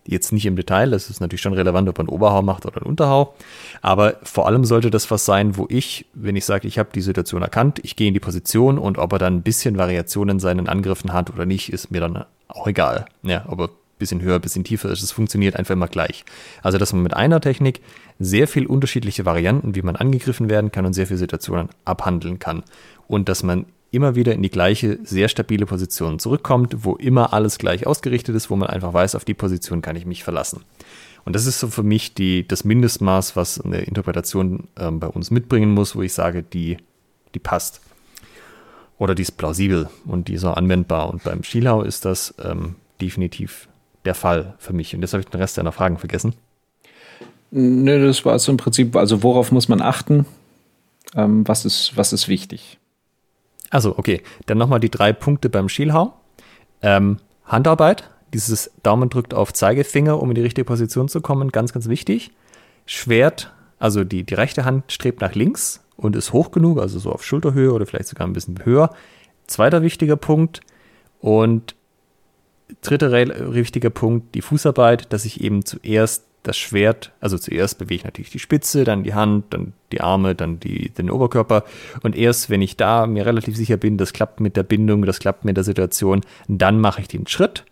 jetzt nicht im Detail, das ist natürlich schon relevant, ob einen Oberhau macht oder einen Unterhau. Aber vor allem sollte das was sein, wo ich, wenn ich sage, ich habe die Situation erkannt, ich gehe in die Position und ob er dann ein bisschen Variation in seinen Angriffen hat oder nicht, ist mir dann auch egal. Ja, ob er bisschen höher, bisschen tiefer ist. Es funktioniert einfach immer gleich. Also, dass man mit einer Technik sehr viel unterschiedliche Varianten, wie man angegriffen werden kann und sehr viele Situationen abhandeln kann. Und dass man immer wieder in die gleiche, sehr stabile Position zurückkommt, wo immer alles gleich ausgerichtet ist, wo man einfach weiß, auf die Position kann ich mich verlassen. Und das ist so für mich die, das Mindestmaß, was eine Interpretation ähm, bei uns mitbringen muss, wo ich sage, die, die passt. Oder die ist plausibel und die ist auch anwendbar. Und beim Schielhau ist das ähm, definitiv der Fall für mich. Und jetzt habe ich den Rest deiner Fragen vergessen. Nö, das war so im Prinzip, also worauf muss man achten? Ähm, was, ist, was ist wichtig? Also, okay. Dann nochmal die drei Punkte beim Schielhau. Ähm, Handarbeit, dieses Daumen drückt auf Zeigefinger, um in die richtige Position zu kommen, ganz, ganz wichtig. Schwert, also die, die rechte Hand strebt nach links und ist hoch genug, also so auf Schulterhöhe oder vielleicht sogar ein bisschen höher. Zweiter wichtiger Punkt. Und dritter wichtiger Punkt, die Fußarbeit, dass ich eben zuerst das Schwert, also zuerst bewege ich natürlich die Spitze, dann die Hand, dann die Arme, dann die, den Oberkörper. Und erst, wenn ich da mir relativ sicher bin, das klappt mit der Bindung, das klappt mit der Situation, dann mache ich den Schritt.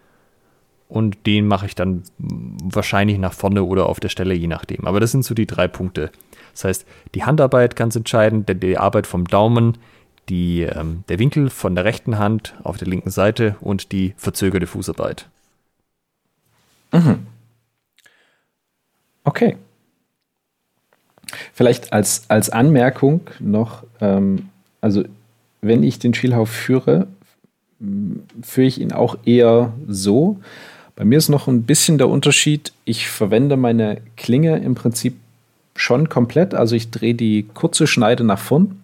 Und den mache ich dann wahrscheinlich nach vorne oder auf der Stelle, je nachdem. Aber das sind so die drei Punkte. Das heißt, die Handarbeit ganz entscheidend, die Arbeit vom Daumen, die, ähm, der Winkel von der rechten Hand auf der linken Seite und die verzögerte Fußarbeit. Mhm. Okay. Vielleicht als, als Anmerkung noch, ähm, also wenn ich den Schielhau führe, führe ich ihn auch eher so. Bei mir ist noch ein bisschen der Unterschied, ich verwende meine Klinge im Prinzip schon komplett, also ich drehe die kurze Schneide nach vorn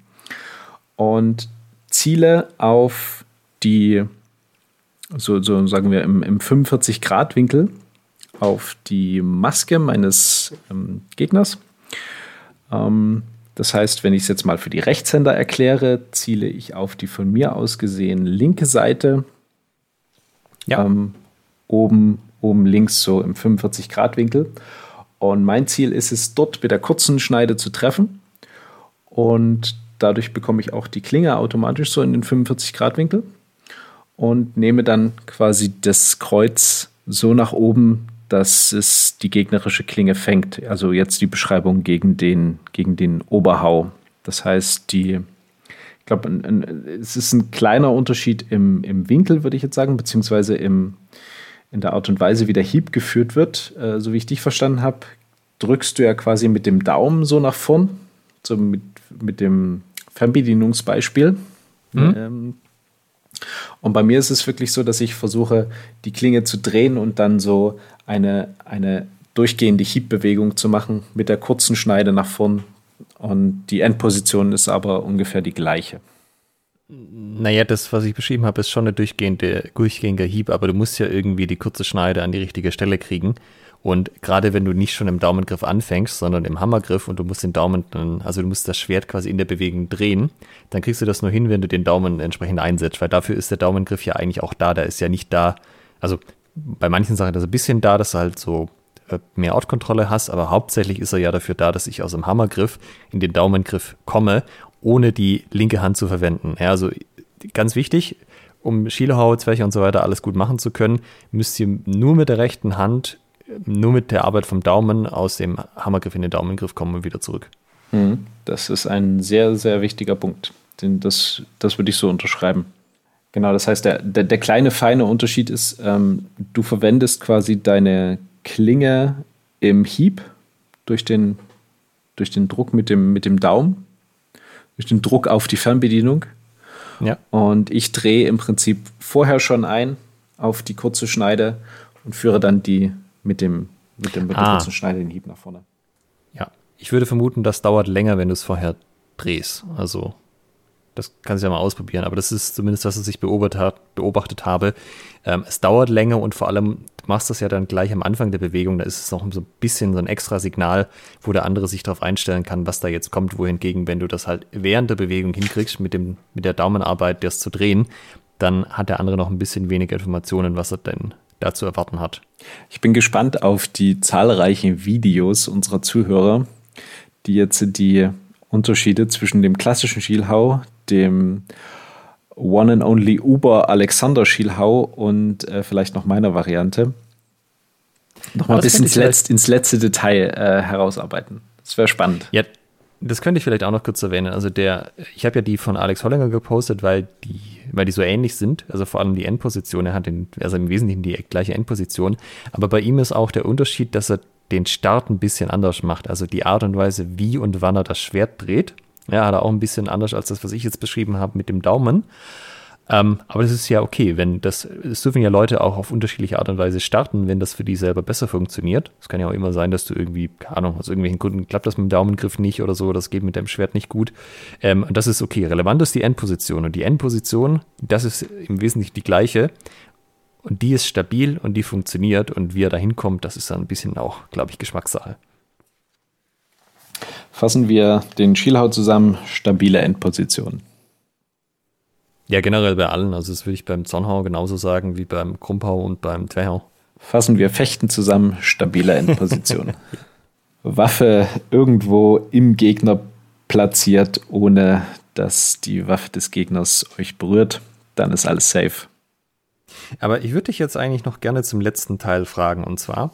und ziele auf die, so, so sagen wir, im, im 45-Grad-Winkel auf die Maske meines ähm, Gegners. Ähm, das heißt, wenn ich es jetzt mal für die Rechtshänder erkläre, ziele ich auf die von mir aus gesehen linke Seite. Ja. Ähm, oben, oben links so im 45-Grad-Winkel. Und mein Ziel ist es, dort mit der kurzen Schneide zu treffen. Und Dadurch bekomme ich auch die Klinge automatisch so in den 45 Grad Winkel und nehme dann quasi das Kreuz so nach oben, dass es die gegnerische Klinge fängt. Also jetzt die Beschreibung gegen den, gegen den Oberhau. Das heißt, die, ich glaube, es ist ein kleiner Unterschied im, im Winkel, würde ich jetzt sagen, beziehungsweise im, in der Art und Weise, wie der Hieb geführt wird. Äh, so wie ich dich verstanden habe, drückst du ja quasi mit dem Daumen so nach vorn, so mit, mit dem Fernbedienungsbeispiel. Mhm. Ähm, und bei mir ist es wirklich so, dass ich versuche, die Klinge zu drehen und dann so eine, eine durchgehende Hiebbewegung zu machen mit der kurzen Schneide nach vorn. Und die Endposition ist aber ungefähr die gleiche. Naja, das, was ich beschrieben habe, ist schon ein durchgehende, durchgehender Hieb, aber du musst ja irgendwie die kurze Schneide an die richtige Stelle kriegen. Und gerade wenn du nicht schon im Daumengriff anfängst, sondern im Hammergriff und du musst den Daumen dann, also du musst das Schwert quasi in der Bewegung drehen, dann kriegst du das nur hin, wenn du den Daumen entsprechend einsetzt, weil dafür ist der Daumengriff ja eigentlich auch da. Der ist ja nicht da, also bei manchen Sachen ist er ein bisschen da, dass du halt so äh, mehr Ortkontrolle hast, aber hauptsächlich ist er ja dafür da, dass ich aus dem Hammergriff in den Daumengriff komme, ohne die linke Hand zu verwenden. Ja, also ganz wichtig, um Schielehau, Zwerche und so weiter alles gut machen zu können, müsst ihr nur mit der rechten Hand nur mit der Arbeit vom Daumen aus dem Hammergriff in den Daumengriff kommen und wieder zurück. Mhm. Das ist ein sehr, sehr wichtiger Punkt. Das, das würde ich so unterschreiben. Genau, das heißt, der, der, der kleine feine Unterschied ist, ähm, du verwendest quasi deine Klinge im Hieb durch den, durch den Druck mit dem, mit dem Daumen, durch den Druck auf die Fernbedienung. Ja. Und ich drehe im Prinzip vorher schon ein auf die kurze Schneide und führe dann die mit dem, mit dem, mit ah. kurzen Hieb nach vorne. Ja, ich würde vermuten, das dauert länger, wenn du es vorher drehst. Also, das kannst du ja mal ausprobieren, aber das ist zumindest, was ich beobachtet, beobachtet habe. Ähm, es dauert länger und vor allem, machst das ja dann gleich am Anfang der Bewegung, da ist es noch so ein bisschen so ein extra Signal, wo der andere sich darauf einstellen kann, was da jetzt kommt, wohingegen, wenn du das halt während der Bewegung hinkriegst, mit, dem, mit der Daumenarbeit das zu drehen, dann hat der andere noch ein bisschen weniger Informationen, was er denn da zu erwarten hat. Ich bin gespannt auf die zahlreichen Videos unserer Zuhörer, die jetzt die Unterschiede zwischen dem klassischen Schielhau, dem One and Only Uber Alexander Schielhau und äh, vielleicht noch meiner Variante noch mal ein bisschen ins, Letz-, ins, letzte Detail äh, herausarbeiten. Das wäre spannend. Ja, das könnte ich vielleicht auch noch kurz erwähnen. Also der, ich habe ja die von Alex Hollinger gepostet, weil die, weil die so ähnlich sind. Also vor allem die Endposition. Er hat den, also im Wesentlichen die gleiche Endposition. Aber bei ihm ist auch der Unterschied, dass er den Start ein bisschen anders macht. Also die Art und Weise, wie und wann er das Schwert dreht. Ja, hat er auch ein bisschen anders als das, was ich jetzt beschrieben habe mit dem Daumen. Ähm, aber das ist ja okay, wenn das, es dürfen ja Leute auch auf unterschiedliche Art und Weise starten, wenn das für die selber besser funktioniert. Es kann ja auch immer sein, dass du irgendwie, keine Ahnung, aus irgendwelchen Gründen klappt das mit dem Daumengriff nicht oder so, das geht mit dem Schwert nicht gut. Ähm, das ist okay. Relevant ist die Endposition. Und die Endposition, das ist im Wesentlichen die gleiche. Und die ist stabil und die funktioniert. Und wie er da hinkommt, das ist dann ein bisschen auch, glaube ich, Geschmackssache. Fassen wir den Schielhaut zusammen, stabile Endposition. Ja, generell bei allen. Also das würde ich beim Zornhau genauso sagen wie beim Krumpau und beim Twerhau. Fassen wir Fechten zusammen, stabile Endposition. Waffe irgendwo im Gegner platziert, ohne dass die Waffe des Gegners euch berührt, dann ist alles safe. Aber ich würde dich jetzt eigentlich noch gerne zum letzten Teil fragen. Und zwar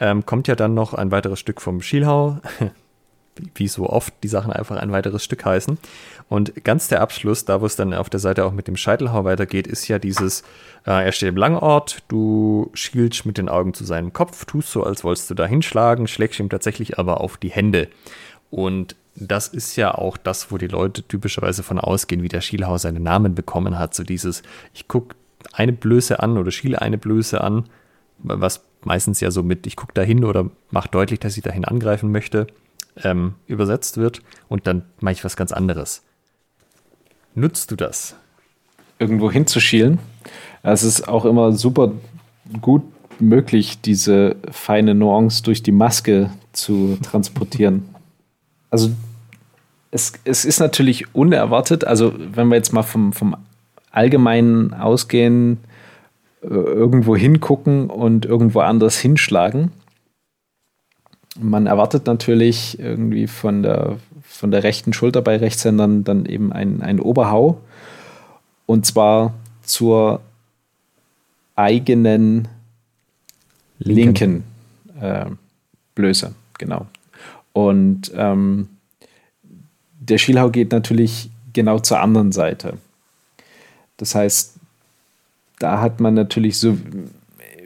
ähm, kommt ja dann noch ein weiteres Stück vom Schielhau wie so oft die Sachen einfach ein weiteres Stück heißen. Und ganz der Abschluss, da wo es dann auf der Seite auch mit dem Scheitelhau weitergeht, ist ja dieses, äh, er steht im Langort, du schielst mit den Augen zu seinem Kopf, tust so, als wolltest du da hinschlagen, schlägst ihm tatsächlich aber auf die Hände. Und das ist ja auch das, wo die Leute typischerweise von ausgehen, wie der Schielhau seinen Namen bekommen hat. So dieses, ich gucke eine Blöße an oder schiele eine Blöße an, was meistens ja so mit, ich gucke dahin oder mache deutlich, dass ich dahin angreifen möchte ähm, übersetzt wird und dann mache ich was ganz anderes. Nutzt du das? Irgendwo hinzuschielen. Es ist auch immer super gut möglich, diese feine Nuance durch die Maske zu transportieren. also es, es ist natürlich unerwartet, also wenn wir jetzt mal vom, vom Allgemeinen ausgehen, äh, irgendwo hingucken und irgendwo anders hinschlagen, man erwartet natürlich irgendwie von der, von der rechten Schulter bei Rechtshändern dann eben ein, ein Oberhau. Und zwar zur eigenen linken, linken äh, Blöße, genau. Und ähm, der Schielhau geht natürlich genau zur anderen Seite. Das heißt, da hat man natürlich so,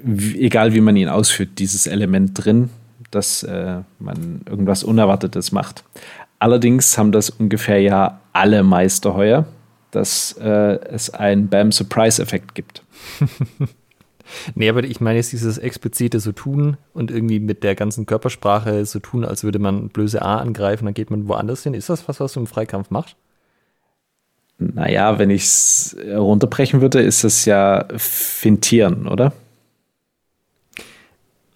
egal wie man ihn ausführt, dieses Element drin, dass äh, man irgendwas Unerwartetes macht. Allerdings haben das ungefähr ja alle Meister heuer, dass äh, es einen Bam-Surprise-Effekt gibt. nee, aber ich meine jetzt dieses explizite so tun und irgendwie mit der ganzen Körpersprache so tun, als würde man blöse A angreifen, dann geht man woanders hin. Ist das was, was du im Freikampf machst? Naja, wenn ich es runterbrechen würde, ist es ja Fintieren, oder?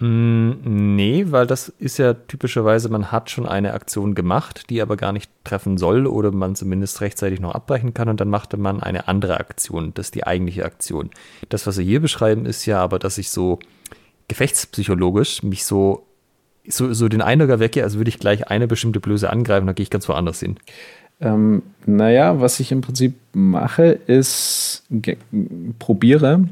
Mm, nee, weil das ist ja typischerweise, man hat schon eine Aktion gemacht, die aber gar nicht treffen soll oder man zumindest rechtzeitig noch abbrechen kann und dann machte man eine andere Aktion. Das ist die eigentliche Aktion. Das, was Sie hier beschreiben, ist ja aber, dass ich so gefechtspsychologisch mich so, so, so den Eindruck erwecke, als würde ich gleich eine bestimmte Blöße angreifen, dann gehe ich ganz woanders hin. Ähm, naja, was ich im Prinzip mache, ist, probiere,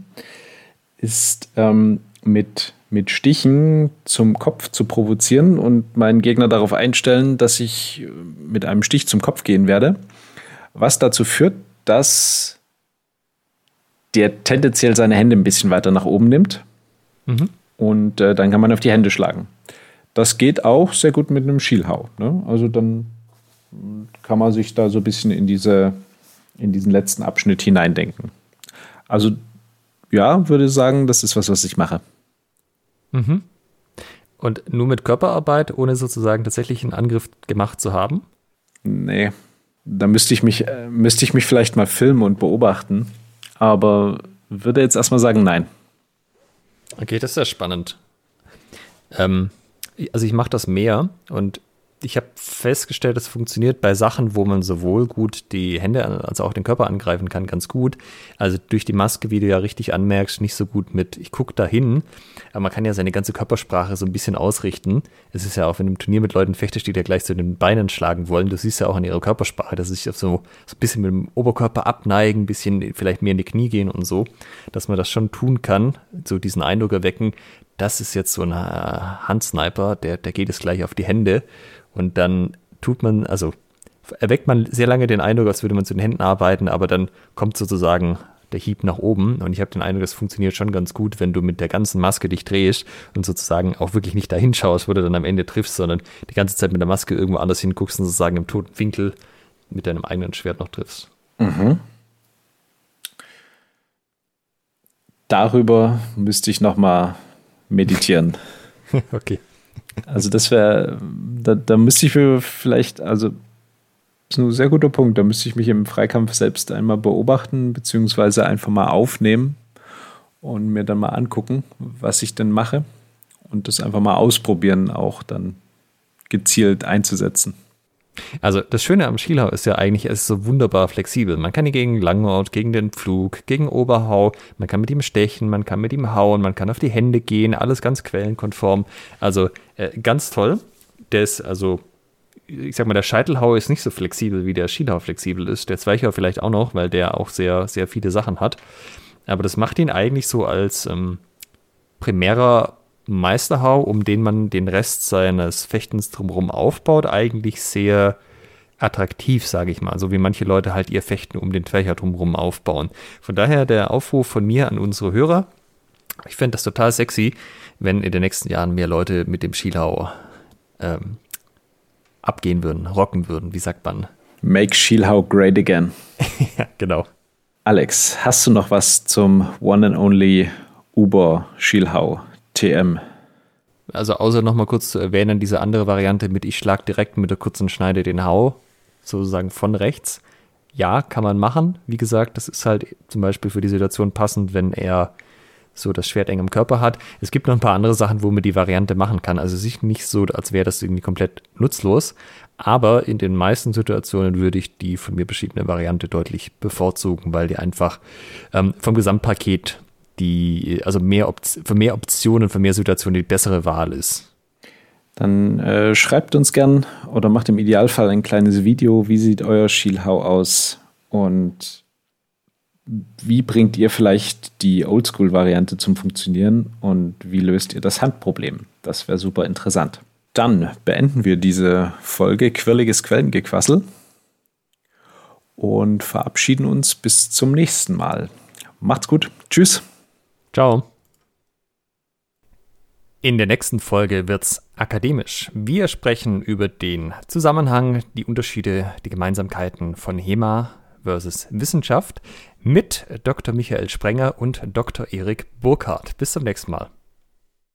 ist ähm, mit mit Stichen zum Kopf zu provozieren und meinen Gegner darauf einstellen, dass ich mit einem Stich zum Kopf gehen werde. Was dazu führt, dass der tendenziell seine Hände ein bisschen weiter nach oben nimmt. Mhm. Und äh, dann kann man auf die Hände schlagen. Das geht auch sehr gut mit einem Schielhau. Ne? Also dann kann man sich da so ein bisschen in, diese, in diesen letzten Abschnitt hineindenken. Also ja, würde sagen, das ist was, was ich mache. Mhm. Und nur mit Körperarbeit, ohne sozusagen tatsächlich einen Angriff gemacht zu haben? Nee. Da müsste ich mich, äh, müsste ich mich vielleicht mal filmen und beobachten. Aber würde jetzt erstmal sagen, nein. Okay, das ist ja spannend. Ähm, also ich mache das mehr und ich habe festgestellt, es funktioniert bei Sachen, wo man sowohl gut die Hände als auch den Körper angreifen kann, ganz gut. Also durch die Maske, wie du ja richtig anmerkst, nicht so gut mit, ich gucke da hin, aber man kann ja seine ganze Körpersprache so ein bisschen ausrichten. Es ist ja auch, wenn du im Turnier mit Leuten fechtest, die dir gleich zu den Beinen schlagen wollen, du siehst ja auch an ihrer Körpersprache, dass sie sich so, so ein bisschen mit dem Oberkörper abneigen, ein bisschen vielleicht mehr in die Knie gehen und so, dass man das schon tun kann, so diesen Eindruck erwecken, das ist jetzt so ein Handsniper, der, der geht es gleich auf die Hände und dann tut man, also erweckt man sehr lange den Eindruck, als würde man zu den Händen arbeiten, aber dann kommt sozusagen der Hieb nach oben. Und ich habe den Eindruck, das funktioniert schon ganz gut, wenn du mit der ganzen Maske dich drehst und sozusagen auch wirklich nicht dahin schaust, wo du dann am Ende triffst, sondern die ganze Zeit mit der Maske irgendwo anders hinguckst und sozusagen im toten Winkel mit deinem eigenen Schwert noch triffst. Mhm. Darüber müsste ich nochmal meditieren. okay. Also das wäre, da, da müsste ich vielleicht, also das ist ein sehr guter Punkt, da müsste ich mich im Freikampf selbst einmal beobachten, beziehungsweise einfach mal aufnehmen und mir dann mal angucken, was ich denn mache und das einfach mal ausprobieren, auch dann gezielt einzusetzen. Also das Schöne am Schielhau ist ja eigentlich, es ist so wunderbar flexibel. Man kann ihn gegen Langort, gegen den Pflug, gegen Oberhau, man kann mit ihm stechen, man kann mit ihm hauen, man kann auf die Hände gehen, alles ganz quellenkonform. Also äh, ganz toll. Der also, ich sag mal, der Scheitelhau ist nicht so flexibel, wie der Schielhau flexibel ist. Der Zweichhau vielleicht auch noch, weil der auch sehr, sehr viele Sachen hat. Aber das macht ihn eigentlich so als ähm, primärer Meisterhau, um den man den Rest seines Fechtens drumherum aufbaut, eigentlich sehr attraktiv, sage ich mal. So wie manche Leute halt ihr Fechten um den Fächer drumherum aufbauen. Von daher der Aufruf von mir an unsere Hörer. Ich fände das total sexy, wenn in den nächsten Jahren mehr Leute mit dem Schielhau ähm, abgehen würden, rocken würden. Wie sagt man? Make Schielhau great again. ja, genau. Alex, hast du noch was zum One and Only Uber Schielhau? TM. Also außer nochmal kurz zu erwähnen, diese andere Variante mit ich schlag direkt mit der kurzen Schneide den Hau, sozusagen von rechts. Ja, kann man machen. Wie gesagt, das ist halt zum Beispiel für die Situation passend, wenn er so das Schwert eng im Körper hat. Es gibt noch ein paar andere Sachen, wo man die Variante machen kann. Also sich nicht so, als wäre das irgendwie komplett nutzlos. Aber in den meisten Situationen würde ich die von mir beschriebene Variante deutlich bevorzugen, weil die einfach ähm, vom Gesamtpaket die, also mehr für mehr Optionen, für mehr Situationen die bessere Wahl ist. Dann äh, schreibt uns gern oder macht im Idealfall ein kleines Video. Wie sieht euer Schielhau aus? Und wie bringt ihr vielleicht die Oldschool-Variante zum Funktionieren? Und wie löst ihr das Handproblem? Das wäre super interessant. Dann beenden wir diese Folge Quirliges Quellengequassel und verabschieden uns bis zum nächsten Mal. Macht's gut. Tschüss. Ciao. In der nächsten Folge wird's akademisch. Wir sprechen über den Zusammenhang, die Unterschiede, die Gemeinsamkeiten von HEMA versus Wissenschaft mit Dr. Michael Sprenger und Dr. Erik Burkhardt. Bis zum nächsten Mal.